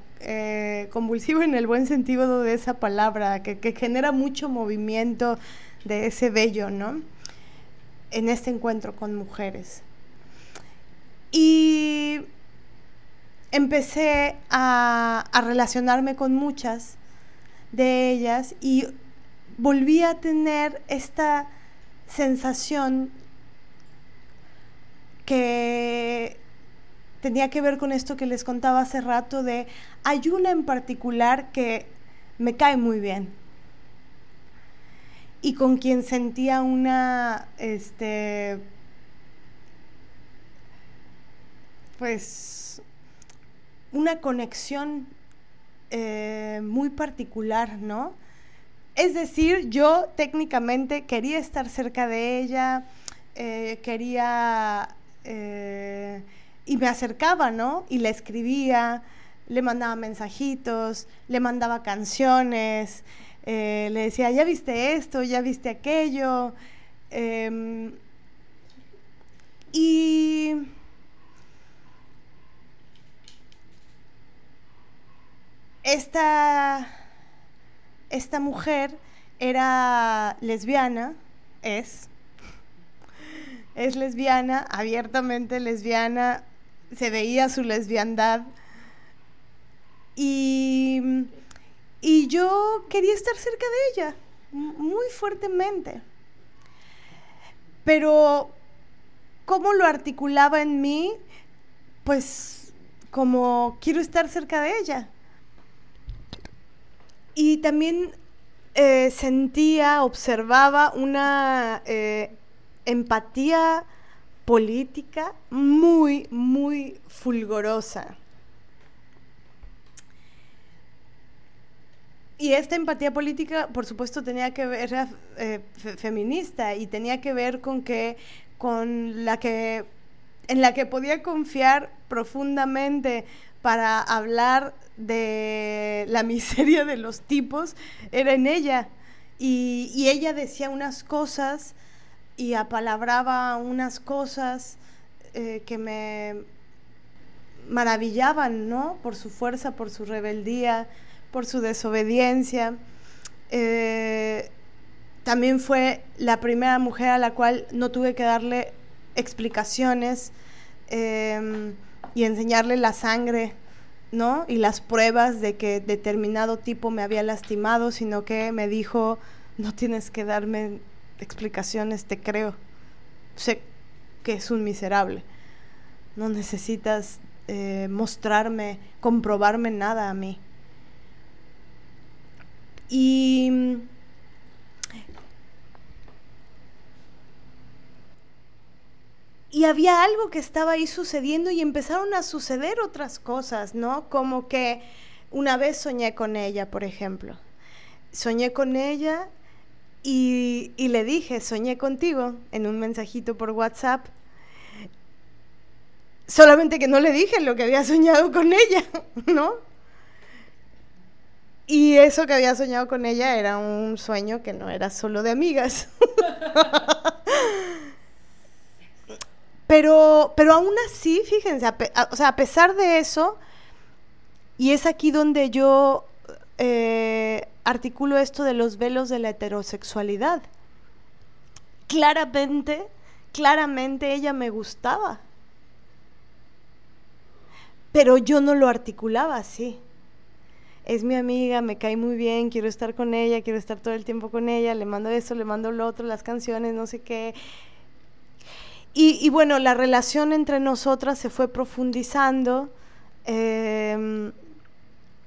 Speaker 2: convulsiva en el buen sentido de esa palabra, que, que genera mucho movimiento de ese bello, ¿no? En este encuentro con mujeres. Y empecé a, relacionarme con muchas de ellas y volví a tener esta sensación que tenía que ver con esto que les contaba hace rato de hay una en particular que me cae muy bien y con quien sentía una, este, pues, una conexión eh, muy particular, ¿no? Es decir, yo técnicamente quería estar cerca de ella, eh, quería, eh, y me acercaba, ¿no? Y le escribía, le mandaba mensajitos, le mandaba canciones, eh, le decía, ya viste esto, ya viste aquello. Em, y esta, esta mujer era lesbiana, es, es lesbiana, abiertamente lesbiana, se veía su lesbiandad. Y y yo quería estar cerca de ella, muy fuertemente. Pero, ¿cómo lo articulaba en mí? Pues como quiero estar cerca de ella. Y también eh, sentía, observaba una eh, empatía política muy, muy fulgorosa. Y esta empatía política, por supuesto, tenía que ver, era eh, feminista y tenía que ver con que, con la que, en la que podía confiar profundamente para hablar de la [laughs] miseria de los tipos, era en ella. Y, ella decía unas cosas y apalabraba unas cosas eh, que me maravillaban, ¿no? Por su fuerza, por su rebeldía, por su desobediencia. Eh, también fue la primera mujer a la cual no tuve que darle explicaciones em, y enseñarle la sangre, ¿no? Y las pruebas de que determinado tipo me había lastimado, sino que me dijo, no tienes que darme explicaciones, te creo. Sé que es un miserable. No necesitas eh, mostrarme, comprobarme nada a mí. Y y había algo que estaba ahí sucediendo y empezaron a suceder otras cosas, ¿no? Como que una vez soñé con ella, por ejemplo. Soñé con ella y, le dije, soñé contigo en un mensajito por WhatsApp. Solamente que no le dije lo que había soñado con ella, [laughs] ¿no? Y eso que había soñado con ella era un sueño que no era solo de amigas. [laughs] pero, pero aún así, fíjense, o sea, a pesar de eso, y es aquí donde yo eh, articulo esto de los velos de la heterosexualidad. Claramente, claramente ella me gustaba. Pero yo no lo articulaba así. Es mi amiga, me cae muy bien, quiero estar con ella, quiero estar todo el tiempo con ella, le mando eso, le mando lo otro, las canciones, no sé qué. Y, bueno, la relación entre nosotras se fue profundizando. Em,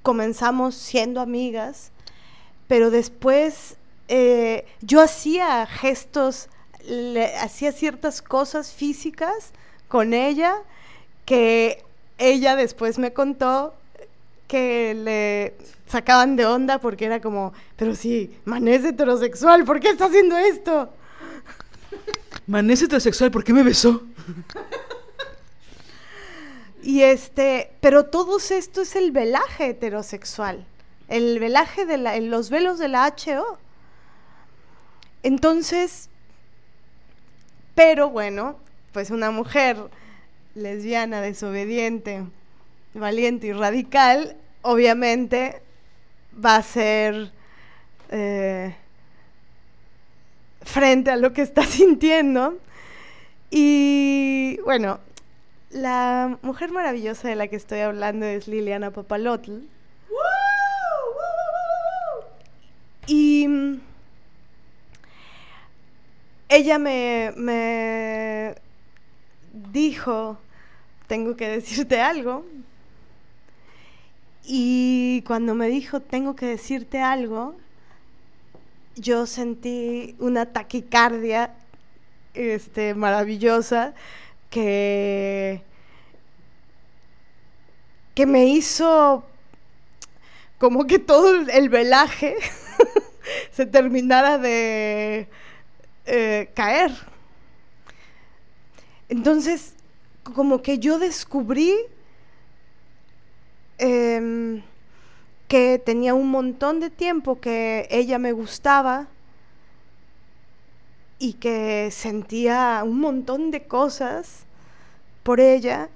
Speaker 2: comenzamos siendo amigas pero después eh, yo hacía gestos, hacía ciertas cosas físicas con ella que ella después me contó que le sacaban de onda porque era como, pero sí, Mané es heterosexual, ¿por qué está haciendo esto?
Speaker 1: Mané es heterosexual, ¿por qué me besó?
Speaker 2: y este, pero todo esto es el velaje heterosexual el velaje de la, los velos de la HO. Entonces, pero bueno, pues una mujer lesbiana, desobediente, valiente y radical, obviamente va a ser eh, frente a lo que está [laughs] sintiendo. Y bueno, la mujer maravillosa de la que estoy hablando es Liliana Papalotl Y mm, ella me, dijo, tengo que decirte algo. Y cuando me dijo, tengo que decirte algo, yo sentí una taquicardia este, maravillosa que, que me hizo como que todo el velaje [laughs] se terminara de eh, caer. Entonces, como que yo descubrí em, que tenía un montón de tiempo que ella me gustaba y que sentía un montón de cosas por ella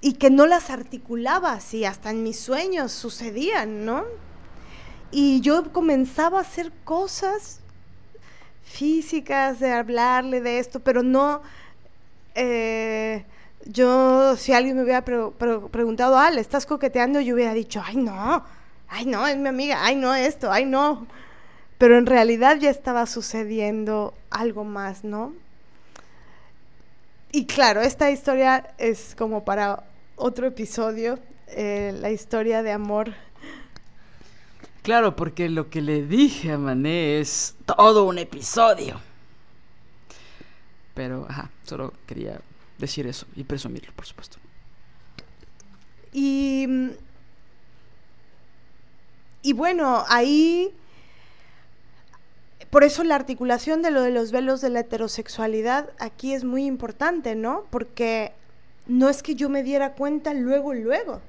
Speaker 2: y que no las articulaba así, hasta en mis sueños sucedían, ¿no? Y yo comenzaba a hacer cosas físicas, de hablarle de esto, pero no... Eh, yo, si alguien me hubiera preguntado, ah, ¿le estás coqueteando? Yo hubiera dicho, ay, no, ay, no, es mi amiga, ay, no, esto, ay, no. Pero en realidad ya estaba sucediendo algo más, ¿no? Y claro, esta historia es como para otro episodio, eh, la historia de amor
Speaker 1: Claro, porque lo que le dije a Mané es todo un episodio. Pero, ajá, solo quería decir eso y presumirlo, por supuesto.
Speaker 2: Y, y bueno, ahí, por eso la articulación de lo de los velos de la heterosexualidad aquí es muy importante, ¿no? Porque no es que yo me diera cuenta luego, luego.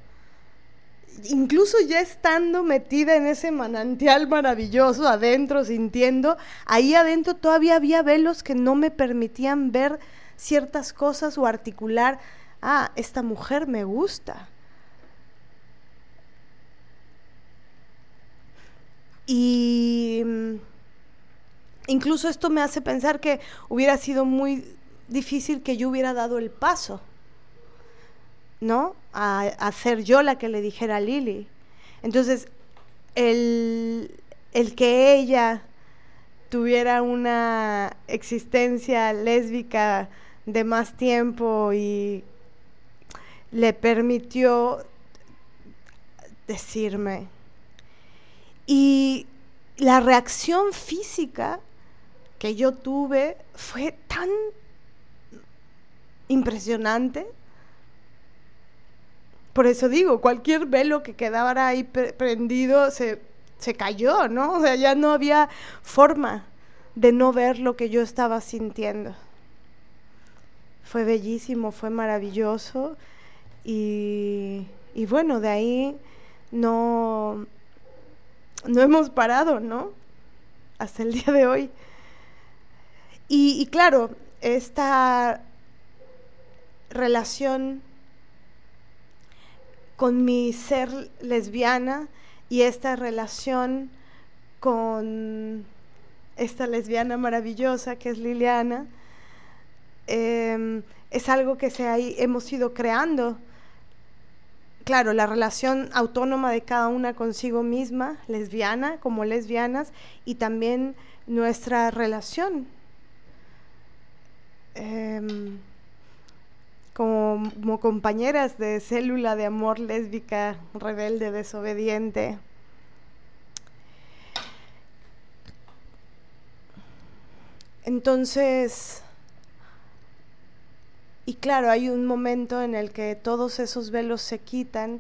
Speaker 2: Incluso ya estando metida en ese manantial maravilloso adentro, sintiendo, ahí adentro todavía había velos que no me permitían ver ciertas cosas o articular, ah, esta mujer me gusta. Y mm, incluso esto me hace pensar que hubiera sido muy difícil que yo hubiera dado el paso, ¿no? A, ser yo la que le dijera a Lili. Entonces, el, el que ella tuviera una existencia lésbica de más tiempo y le permitió decirme. Y la reacción física que yo tuve fue tan impresionante. Por eso digo, cualquier velo que quedara ahí prendido se, se cayó, ¿no? O sea, ya no había forma de no ver lo que yo estaba sintiendo fue bellísimo, fue maravilloso y, bueno, de ahí no, no hemos parado, ¿no? Hasta el día de hoy. Y, y claro, esta relación con mi ser lesbiana y esta relación con esta lesbiana maravillosa que es Liliana, Em, es algo que se hemos ido creando. Claro, la relación autónoma de cada una consigo misma, lesbiana como lesbianas, y también nuestra relación em, como, como compañeras de célula de amor lésbica, rebelde, desobediente. Entonces, y claro, hay un momento en el que todos esos velos se quitan,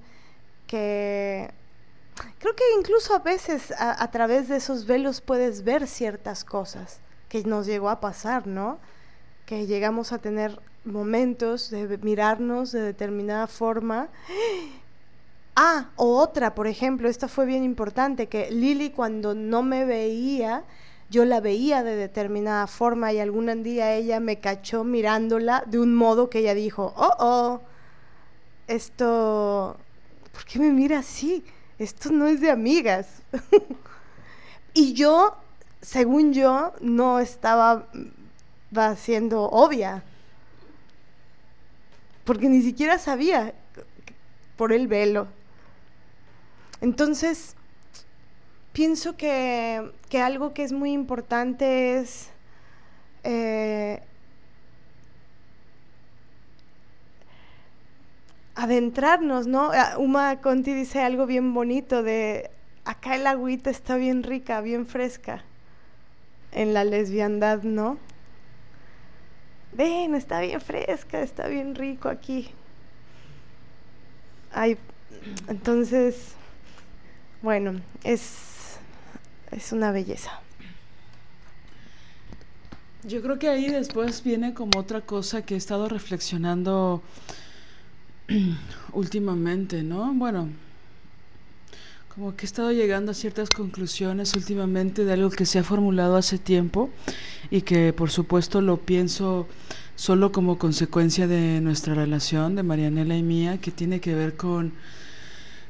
Speaker 2: que creo que incluso a veces a, través de esos velos puedes ver ciertas cosas que nos llegó a pasar, ¿no? Que llegamos a tener momentos de mirarnos de determinada forma. Ah, o otra, por ejemplo, esta fue bien importante, que Lili cuando no me veía, yo la veía de determinada forma y algún día ella me cachó mirándola de un modo que ella dijo, oh, oh, esto, ¿por qué me mira así? Esto no es de amigas. [laughs] y yo, según yo, no estaba va siendo obvia, porque ni siquiera sabía por el velo. Entonces, pienso que, algo que es muy importante es eh, adentrarnos, ¿no? Ah, Uma Conti dice algo bien bonito de acá el agüita está bien rica, bien fresca en la lesbiandad, ¿no? Ven, está bien fresca, está bien rico aquí. Ay, entonces, bueno, es es una belleza.
Speaker 1: Yo creo que ahí después viene como otra cosa que he estado reflexionando [clears throat] últimamente, ¿no? Bueno, como que he estado llegando a ciertas conclusiones últimamente de algo que se ha formulado hace tiempo y que por supuesto lo pienso solo como consecuencia de nuestra relación, de Marianela y mía, que tiene que ver con,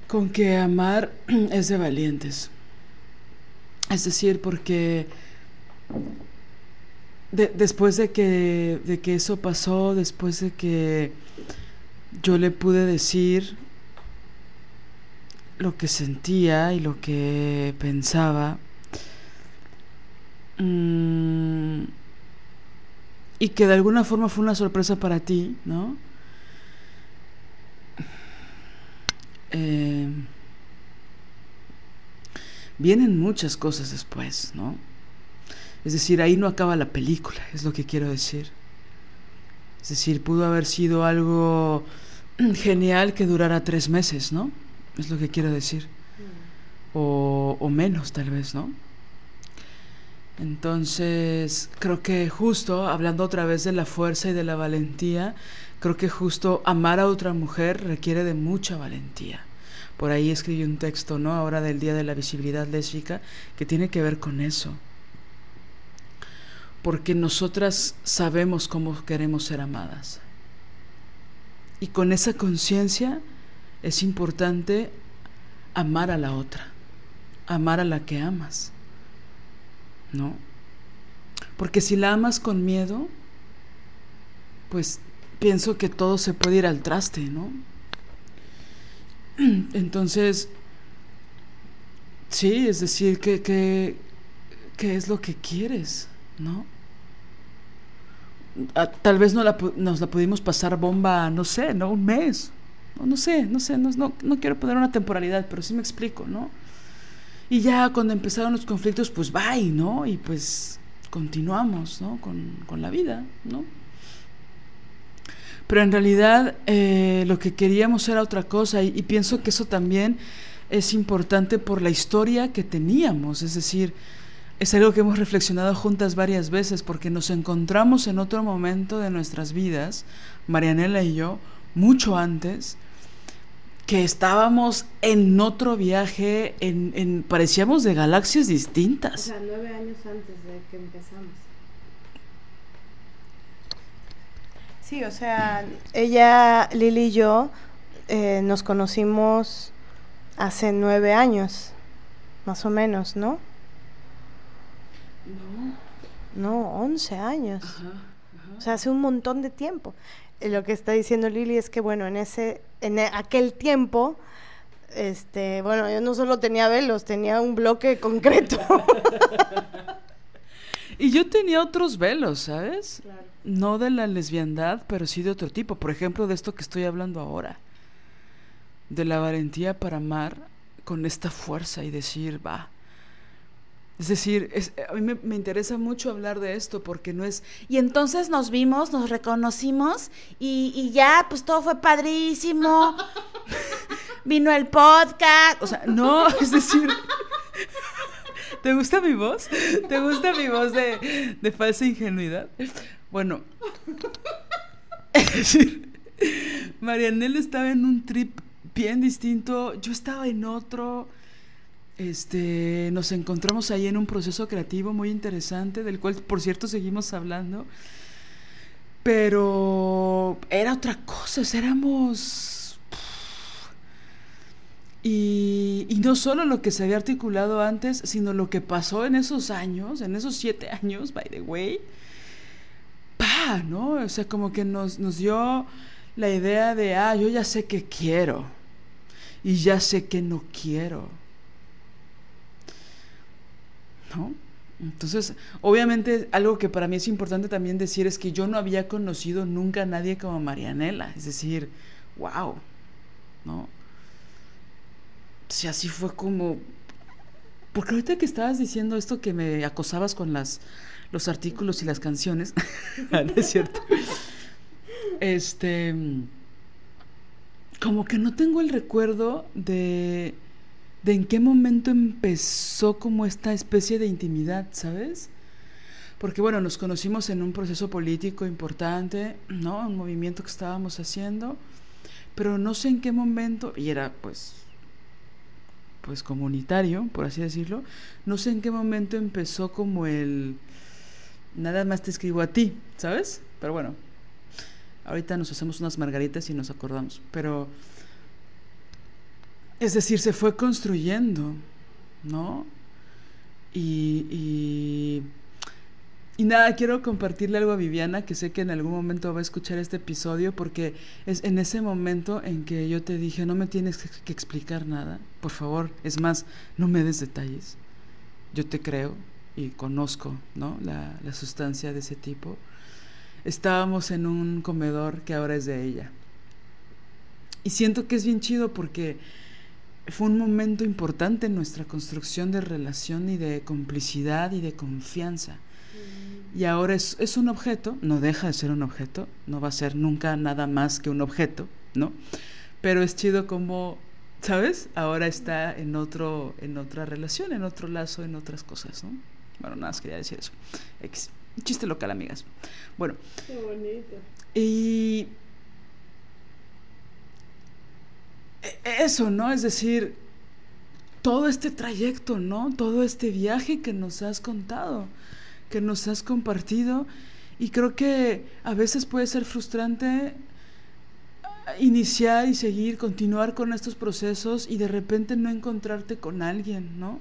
Speaker 1: con que amar [clears throat] es de valientes. Es decir, porque después de que, de que eso pasó, después de que yo le pude decir lo que sentía y lo que pensaba, mm, y que de alguna forma fue una sorpresa para ti, ¿no? Eh, vienen muchas cosas después, ¿no? Es decir, ahí no acaba la película, es lo que quiero decir. Es decir, pudo haber sido algo [clears throat] genial que durara tres meses, ¿no? Es lo que quiero decir. O, o menos, tal vez, ¿no? Entonces, creo que justo, hablando otra vez de la fuerza y de la valentía, creo que justo amar a otra mujer requiere de mucha valentía. Por ahí escribí un texto, ¿no? Ahora del Día de la Visibilidad Lésbica, que tiene que ver con eso. Porque nosotras sabemos cómo queremos ser amadas. Y con esa conciencia es importante amar a la otra, amar a la que amas. ¿no? Porque si la amas con miedo, pues pienso que todo se puede ir al traste, ¿no? [clears throat] Entonces, sí, es decir, que, que, es lo que quieres, ¿no? Ah, tal vez no la, nos la pudimos pasar bomba, no sé, ¿no? Un mes. No, no sé, no sé, no, no, no quiero poner una temporalidad, pero sí me explico, ¿no? Y ya cuando empezaron los conflictos, pues bye, ¿no? Y pues continuamos, ¿no? Con, la vida, ¿no? Pero en realidad eh, lo que queríamos era otra cosa y, pienso que eso también es importante por la historia que teníamos, es decir, es algo que hemos reflexionado juntas varias veces porque nos encontramos en otro momento de nuestras vidas, Marianela y yo, mucho antes, que estábamos en otro viaje, en, en, parecíamos de galaxias distintas.
Speaker 2: O sea, nueve años antes de que empezamos. Sí, o sea, ella, Lili y yo eh, nos conocimos hace nueve años, más o menos, ¿no? No. No, once años. O sea, hace un montón de tiempo lo que está diciendo Lili es que, bueno, en, ese, en e, aquel tiempo, este, bueno, yo no solo tenía velos, tenía un bloque [laughs] concreto. [laughs]
Speaker 1: y yo tenía otros velos, ¿sabes? No de la lesbiandad, pero sí de otro tipo. Por ejemplo, de esto que estoy hablando ahora. De la valentía para amar con esta fuerza y decir, va, es decir, a mí me, interesa mucho hablar de esto porque no es...
Speaker 3: Y entonces nos vimos, nos reconocimos y, ya, pues todo fue padrísimo. [laughs] Vino el podcast.
Speaker 1: O sea, no, [laughs] es decir... [laughs] ¿Te gusta mi voz? ¿Te gusta mi voz de falsa ingenuidad? Bueno, [laughs] es decir, Marianela estaba en un trip bien distinto, yo estaba en otro este, nos encontramos ahí en un proceso creativo muy interesante, del cual, por cierto, seguimos hablando. Pero era otra cosa, éramos... Y, y, no solo lo que se había articulado antes, sino lo que pasó en esos años, en esos siete años, by the way. Pa, ¿no? O sea, como que nos, nos dio la idea de, ah, yo ya sé que quiero y ya sé que no quiero ¿no? Entonces, obviamente, algo que para mí es importante también decir es que yo no había conocido nunca a nadie como Marianela. Es decir, wow, ¿no? Si así fue como. Porque ahorita que estabas diciendo esto que me acosabas con las, los artículos y las canciones, [laughs] ah, ¿no es cierto? Este. Como que no tengo el recuerdo de de en qué momento empezó como esta especie de intimidad, ¿sabes? Porque bueno, nos conocimos en un proceso político importante, ¿no? Un movimiento que estábamos haciendo, pero no sé en qué momento, y era pues pues comunitario, por así decirlo, no sé en qué momento empezó como el nada más te escribo a ti, ¿sabes? Pero bueno, ahorita nos hacemos unas margaritas y nos acordamos, pero es decir, se fue construyendo, ¿no? Y, y, nada, quiero compartirle algo a Viviana, que sé que en algún momento va a escuchar este episodio, porque es en ese momento en que yo te dije, no me tienes que explicar nada, por favor, es más, no me des detalles. Yo te creo y conozco, ¿no? La, la sustancia de ese tipo. Estábamos en un comedor que ahora es de ella. Y siento que es bien chido porque fue un momento importante en nuestra construcción de relación y de complicidad y de confianza. Mm. Y ahora es, es, un objeto, no deja de ser un objeto, no va a ser nunca nada más que un objeto, ¿no? Pero es chido como, ¿sabes? Ahora está en, otro, en otra relación, en otro lazo, en otras cosas, ¿no? Bueno, nada más quería decir eso. Chiste local, amigas. Bueno.
Speaker 2: Qué bonito.
Speaker 1: Y e, eso, ¿no? Es decir, todo este trayecto, ¿no? Todo este viaje que nos has contado, que nos has compartido. Y creo que a veces puede ser frustrante iniciar y seguir, continuar con estos procesos y de repente no encontrarte con alguien, ¿no?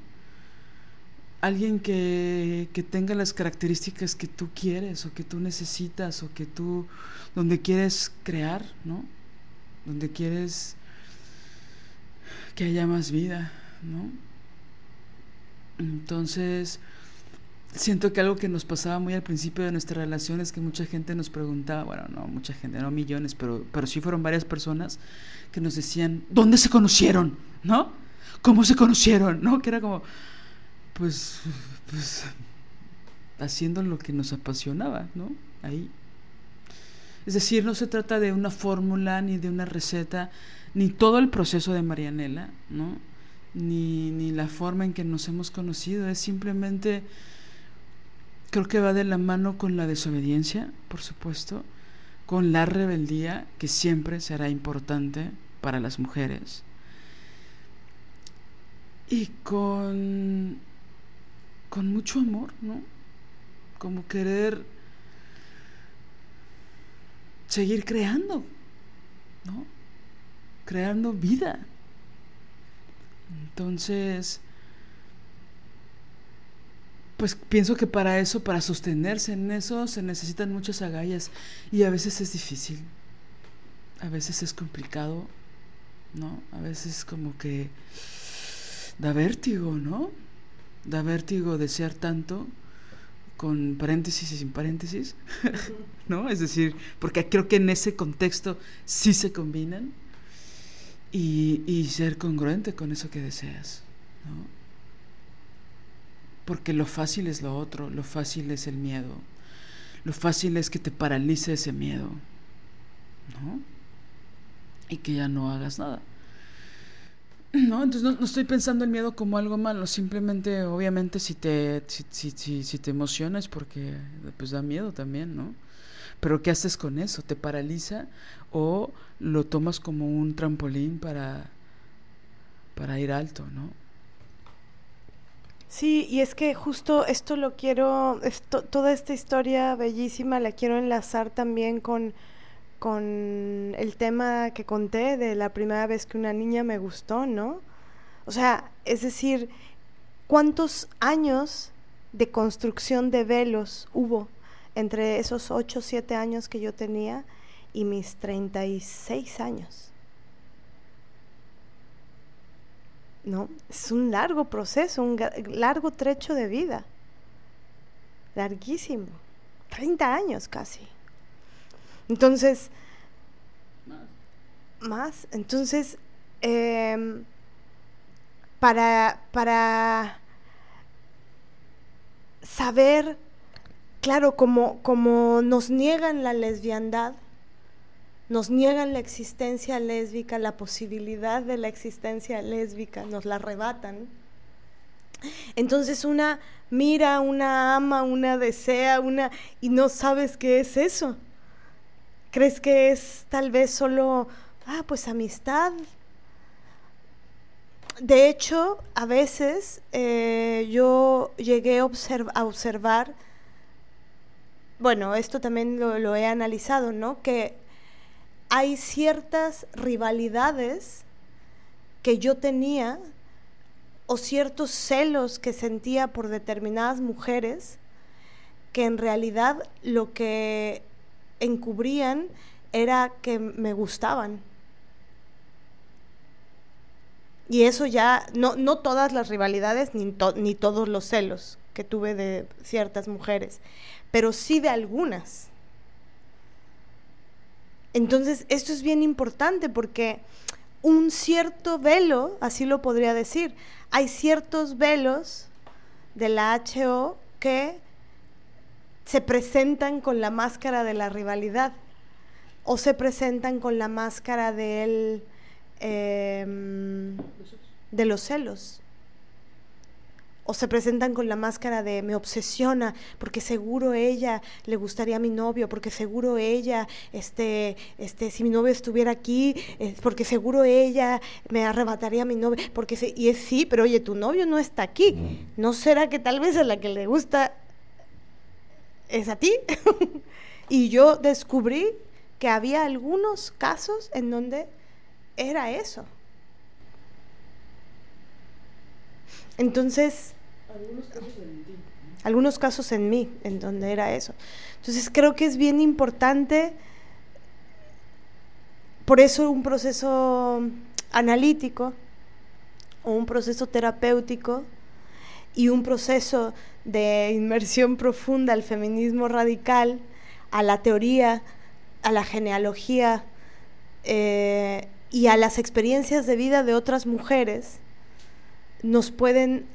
Speaker 1: Alguien que, que tenga las características que tú quieres o que tú necesitas o que tú, donde quieres crear, ¿no? Donde quieres que haya más vida, ¿no? Entonces, siento que algo que nos pasaba muy al principio de nuestra relación es que mucha gente nos preguntaba, bueno, no mucha gente, no millones, pero, pero sí fueron varias personas que nos decían, ¿dónde se conocieron? ¿No? ¿Cómo se conocieron? ¿No? Que era como, pues, pues, haciendo lo que nos apasionaba, ¿no? Ahí. Es decir, no se trata de una fórmula ni de una receta, ni todo el proceso de Marianela, ¿no? Ni, ni la forma en que nos hemos conocido, es simplemente, creo que va de la mano con la desobediencia, por supuesto, con la rebeldía, que siempre será importante para las mujeres, y con, con mucho amor, ¿no? Como querer seguir creando, ¿no? creando vida. Entonces, pues pienso que para eso, para sostenerse en eso, se necesitan muchas agallas y a veces es difícil, a veces es complicado, ¿no? A veces como que da vértigo, ¿no? Da vértigo desear tanto con paréntesis y sin paréntesis, [laughs] ¿no? Es decir, porque creo que en ese contexto sí se combinan y, y ser congruente con eso que deseas, ¿no? Porque lo fácil es lo otro, lo fácil es el miedo, lo fácil es que te paralice ese miedo, ¿no? Y que ya no hagas nada. No, entonces no, estoy pensando el miedo como algo malo, simplemente, obviamente, si te, si, si, si, te emocionas porque pues da miedo también, ¿no? Pero ¿qué haces con eso? ¿Te paraliza o lo tomas como un trampolín para, para ir alto, ¿no?
Speaker 2: Sí, y es que justo esto lo quiero, toda esta historia bellísima la quiero enlazar también con, con el tema que conté de la primera vez que una niña me gustó, ¿no? O sea, es decir, ¿cuántos años de construcción de velos hubo entre esos 8 o 7 años que yo tenía y mis 36 años. ¿No? Es un largo proceso, un largo trecho de vida. Larguísimo. 30 años casi. Entonces, más. Entonces, em, para, para saber claro, como, como nos niegan la lesbiandad, nos niegan la existencia lésbica, la posibilidad de la existencia lésbica, nos la arrebatan. Entonces una mira, una ama, una desea, una y no sabes qué es eso. ¿Crees que es tal vez solo, ah, pues amistad? De hecho, a veces eh, yo llegué a observar bueno, esto también lo, he analizado, ¿no? Que hay ciertas rivalidades que yo tenía o ciertos celos que sentía por determinadas mujeres que en realidad lo que encubrían era que me gustaban. Y eso ya, no, no todas las rivalidades ni, ni todos los celos que tuve de ciertas mujeres, pero sí de algunas. Entonces, esto es bien importante porque un cierto velo, así lo podría decir. Hay ciertos velos de la HO que se presentan con la máscara de la rivalidad o se presentan con la máscara del, em, de los celos. O se presentan con la máscara de me obsesiona porque seguro ella le gustaría a mi novio, porque seguro ella, este, este, si mi novio estuviera aquí, porque seguro ella me arrebataría a mi novio, porque y es sí, pero oye, tu novio no está aquí, ¿no será que tal vez a la que le gusta es a ti? [laughs] y yo descubrí que había algunos casos en donde era eso. Entonces, algunos casos en ti. Algunos casos en mí, en donde era eso. Entonces creo que es bien importante, por eso un proceso analítico o un proceso terapéutico y un proceso de inmersión profunda al feminismo radical, a la teoría, a la genealogía eh, y a las experiencias de vida de otras mujeres, nos pueden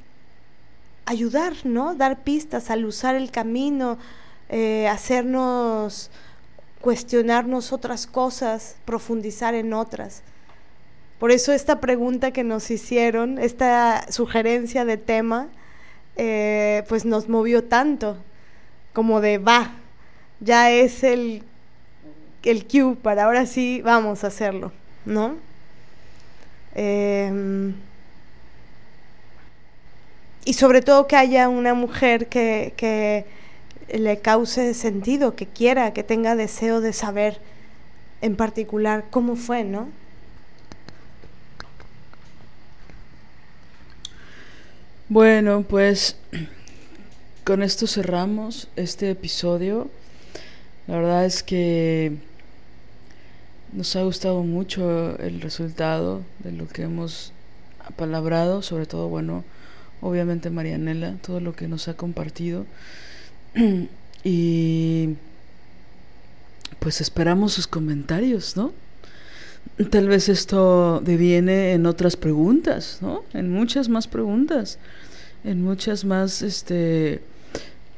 Speaker 2: ayudar, ¿no? Dar pistas, al usar el camino, eh, hacernos cuestionarnos otras cosas, profundizar en otras. Por eso esta pregunta que nos hicieron, esta sugerencia de tema, eh, pues nos movió tanto, como de va, ya es el, el cue para ahora sí vamos a hacerlo, ¿no? Em, y sobre todo que haya una mujer que, que le cause sentido, que quiera, que tenga deseo de saber en particular cómo fue, ¿no?
Speaker 1: Bueno, pues con esto cerramos este episodio. La verdad es que nos ha gustado mucho el resultado de lo que hemos apalabrado, sobre todo, bueno, obviamente Marianela, todo lo que nos ha compartido. [clears throat] y pues esperamos sus comentarios, ¿no? Tal vez esto deviene en otras preguntas, ¿no? En muchas más preguntas, en muchas más este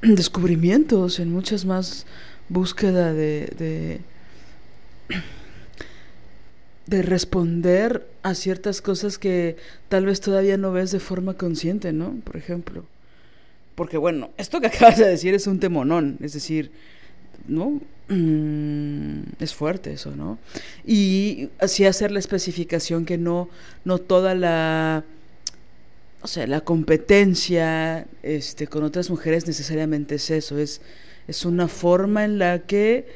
Speaker 1: descubrimientos, en muchas más búsqueda de, de de responder a ciertas cosas que tal vez todavía no ves de forma consciente, ¿no? Por ejemplo. Porque bueno, esto que [laughs] acabas de decir es un temonón, es decir, ¿no? Mm, es fuerte eso, ¿no? Y así hacer la especificación que no, no toda la, o sea, la competencia este, con otras mujeres necesariamente es eso, es, es una forma en la que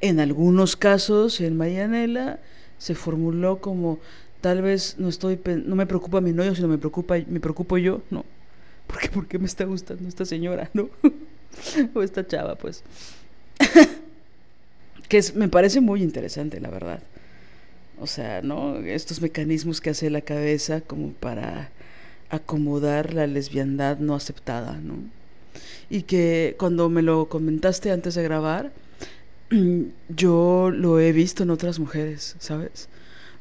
Speaker 1: en algunos casos en Marianela se formuló como tal vez no estoy no me preocupa mi novio sino me preocupa me preocupo yo no [laughs] porque por qué me está gustando esta señora no [laughs] o esta chava pues [laughs] que es, me parece muy interesante la verdad. O sea no estos mecanismos que hace la cabeza como para acomodar la lesbiandad no aceptada no y que cuando me lo comentaste antes de grabar [clears throat] yo lo he visto en otras mujeres, ¿sabes?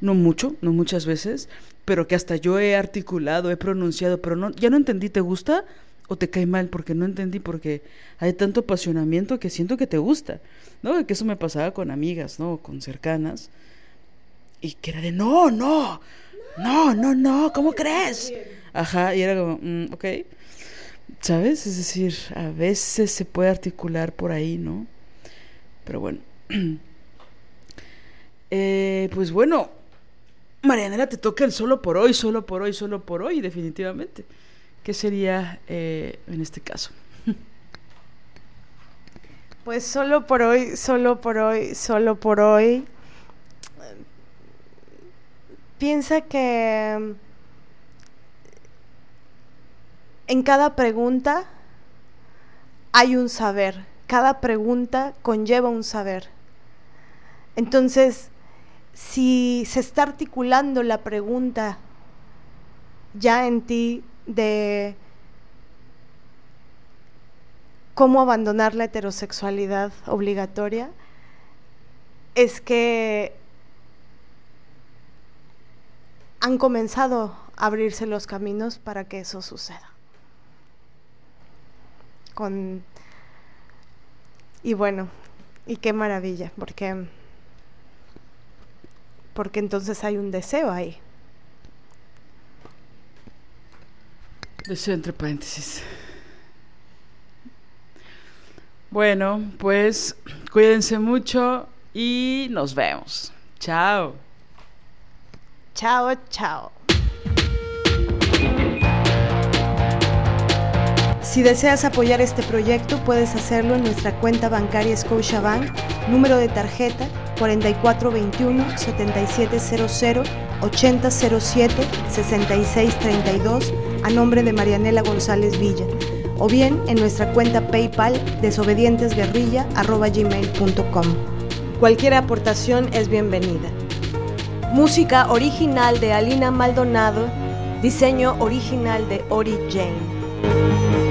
Speaker 1: No mucho, no muchas veces, pero que hasta yo he articulado, he pronunciado, pero no, ya no entendí, ¿te gusta o te cae mal? Porque no entendí, porque hay tanto apasionamiento que siento que te gusta, ¿no? Que eso me pasaba con amigas, ¿no? Con cercanas, y que era de, no, no, no, no, no, ¿cómo crees? Ajá, y era como, mm, ok, ¿sabes? Es decir, a veces se puede articular por ahí, ¿no? Pero bueno. [clears throat] Eh, pues bueno, Marianela, te toca el solo por hoy, solo por hoy, solo por hoy, definitivamente. ¿Qué sería eh, en este caso?
Speaker 2: Pues solo por hoy, solo por hoy, solo por hoy. Piensa que en cada pregunta hay un saber cada pregunta conlleva un saber. Entonces, si se está articulando la pregunta ya en ti de cómo abandonar la heterosexualidad obligatoria, es que han comenzado a abrirse los caminos para que eso suceda. Con y bueno, y qué maravilla, porque porque entonces hay un deseo ahí.
Speaker 1: Deseo entre paréntesis. Bueno, pues cuídense mucho y nos vemos. Chao.
Speaker 2: Chao, chao. Si deseas apoyar este proyecto, puedes hacerlo en nuestra cuenta bancaria Scotiabank, número de tarjeta 4421-7700-8007-6632, a nombre de Marianela González Villa, o bien en nuestra cuenta PayPal desobedientesguerrilla.gmail.com. Cualquier aportación es bienvenida. Música original de Alina Maldonado, diseño original de Ori Jane.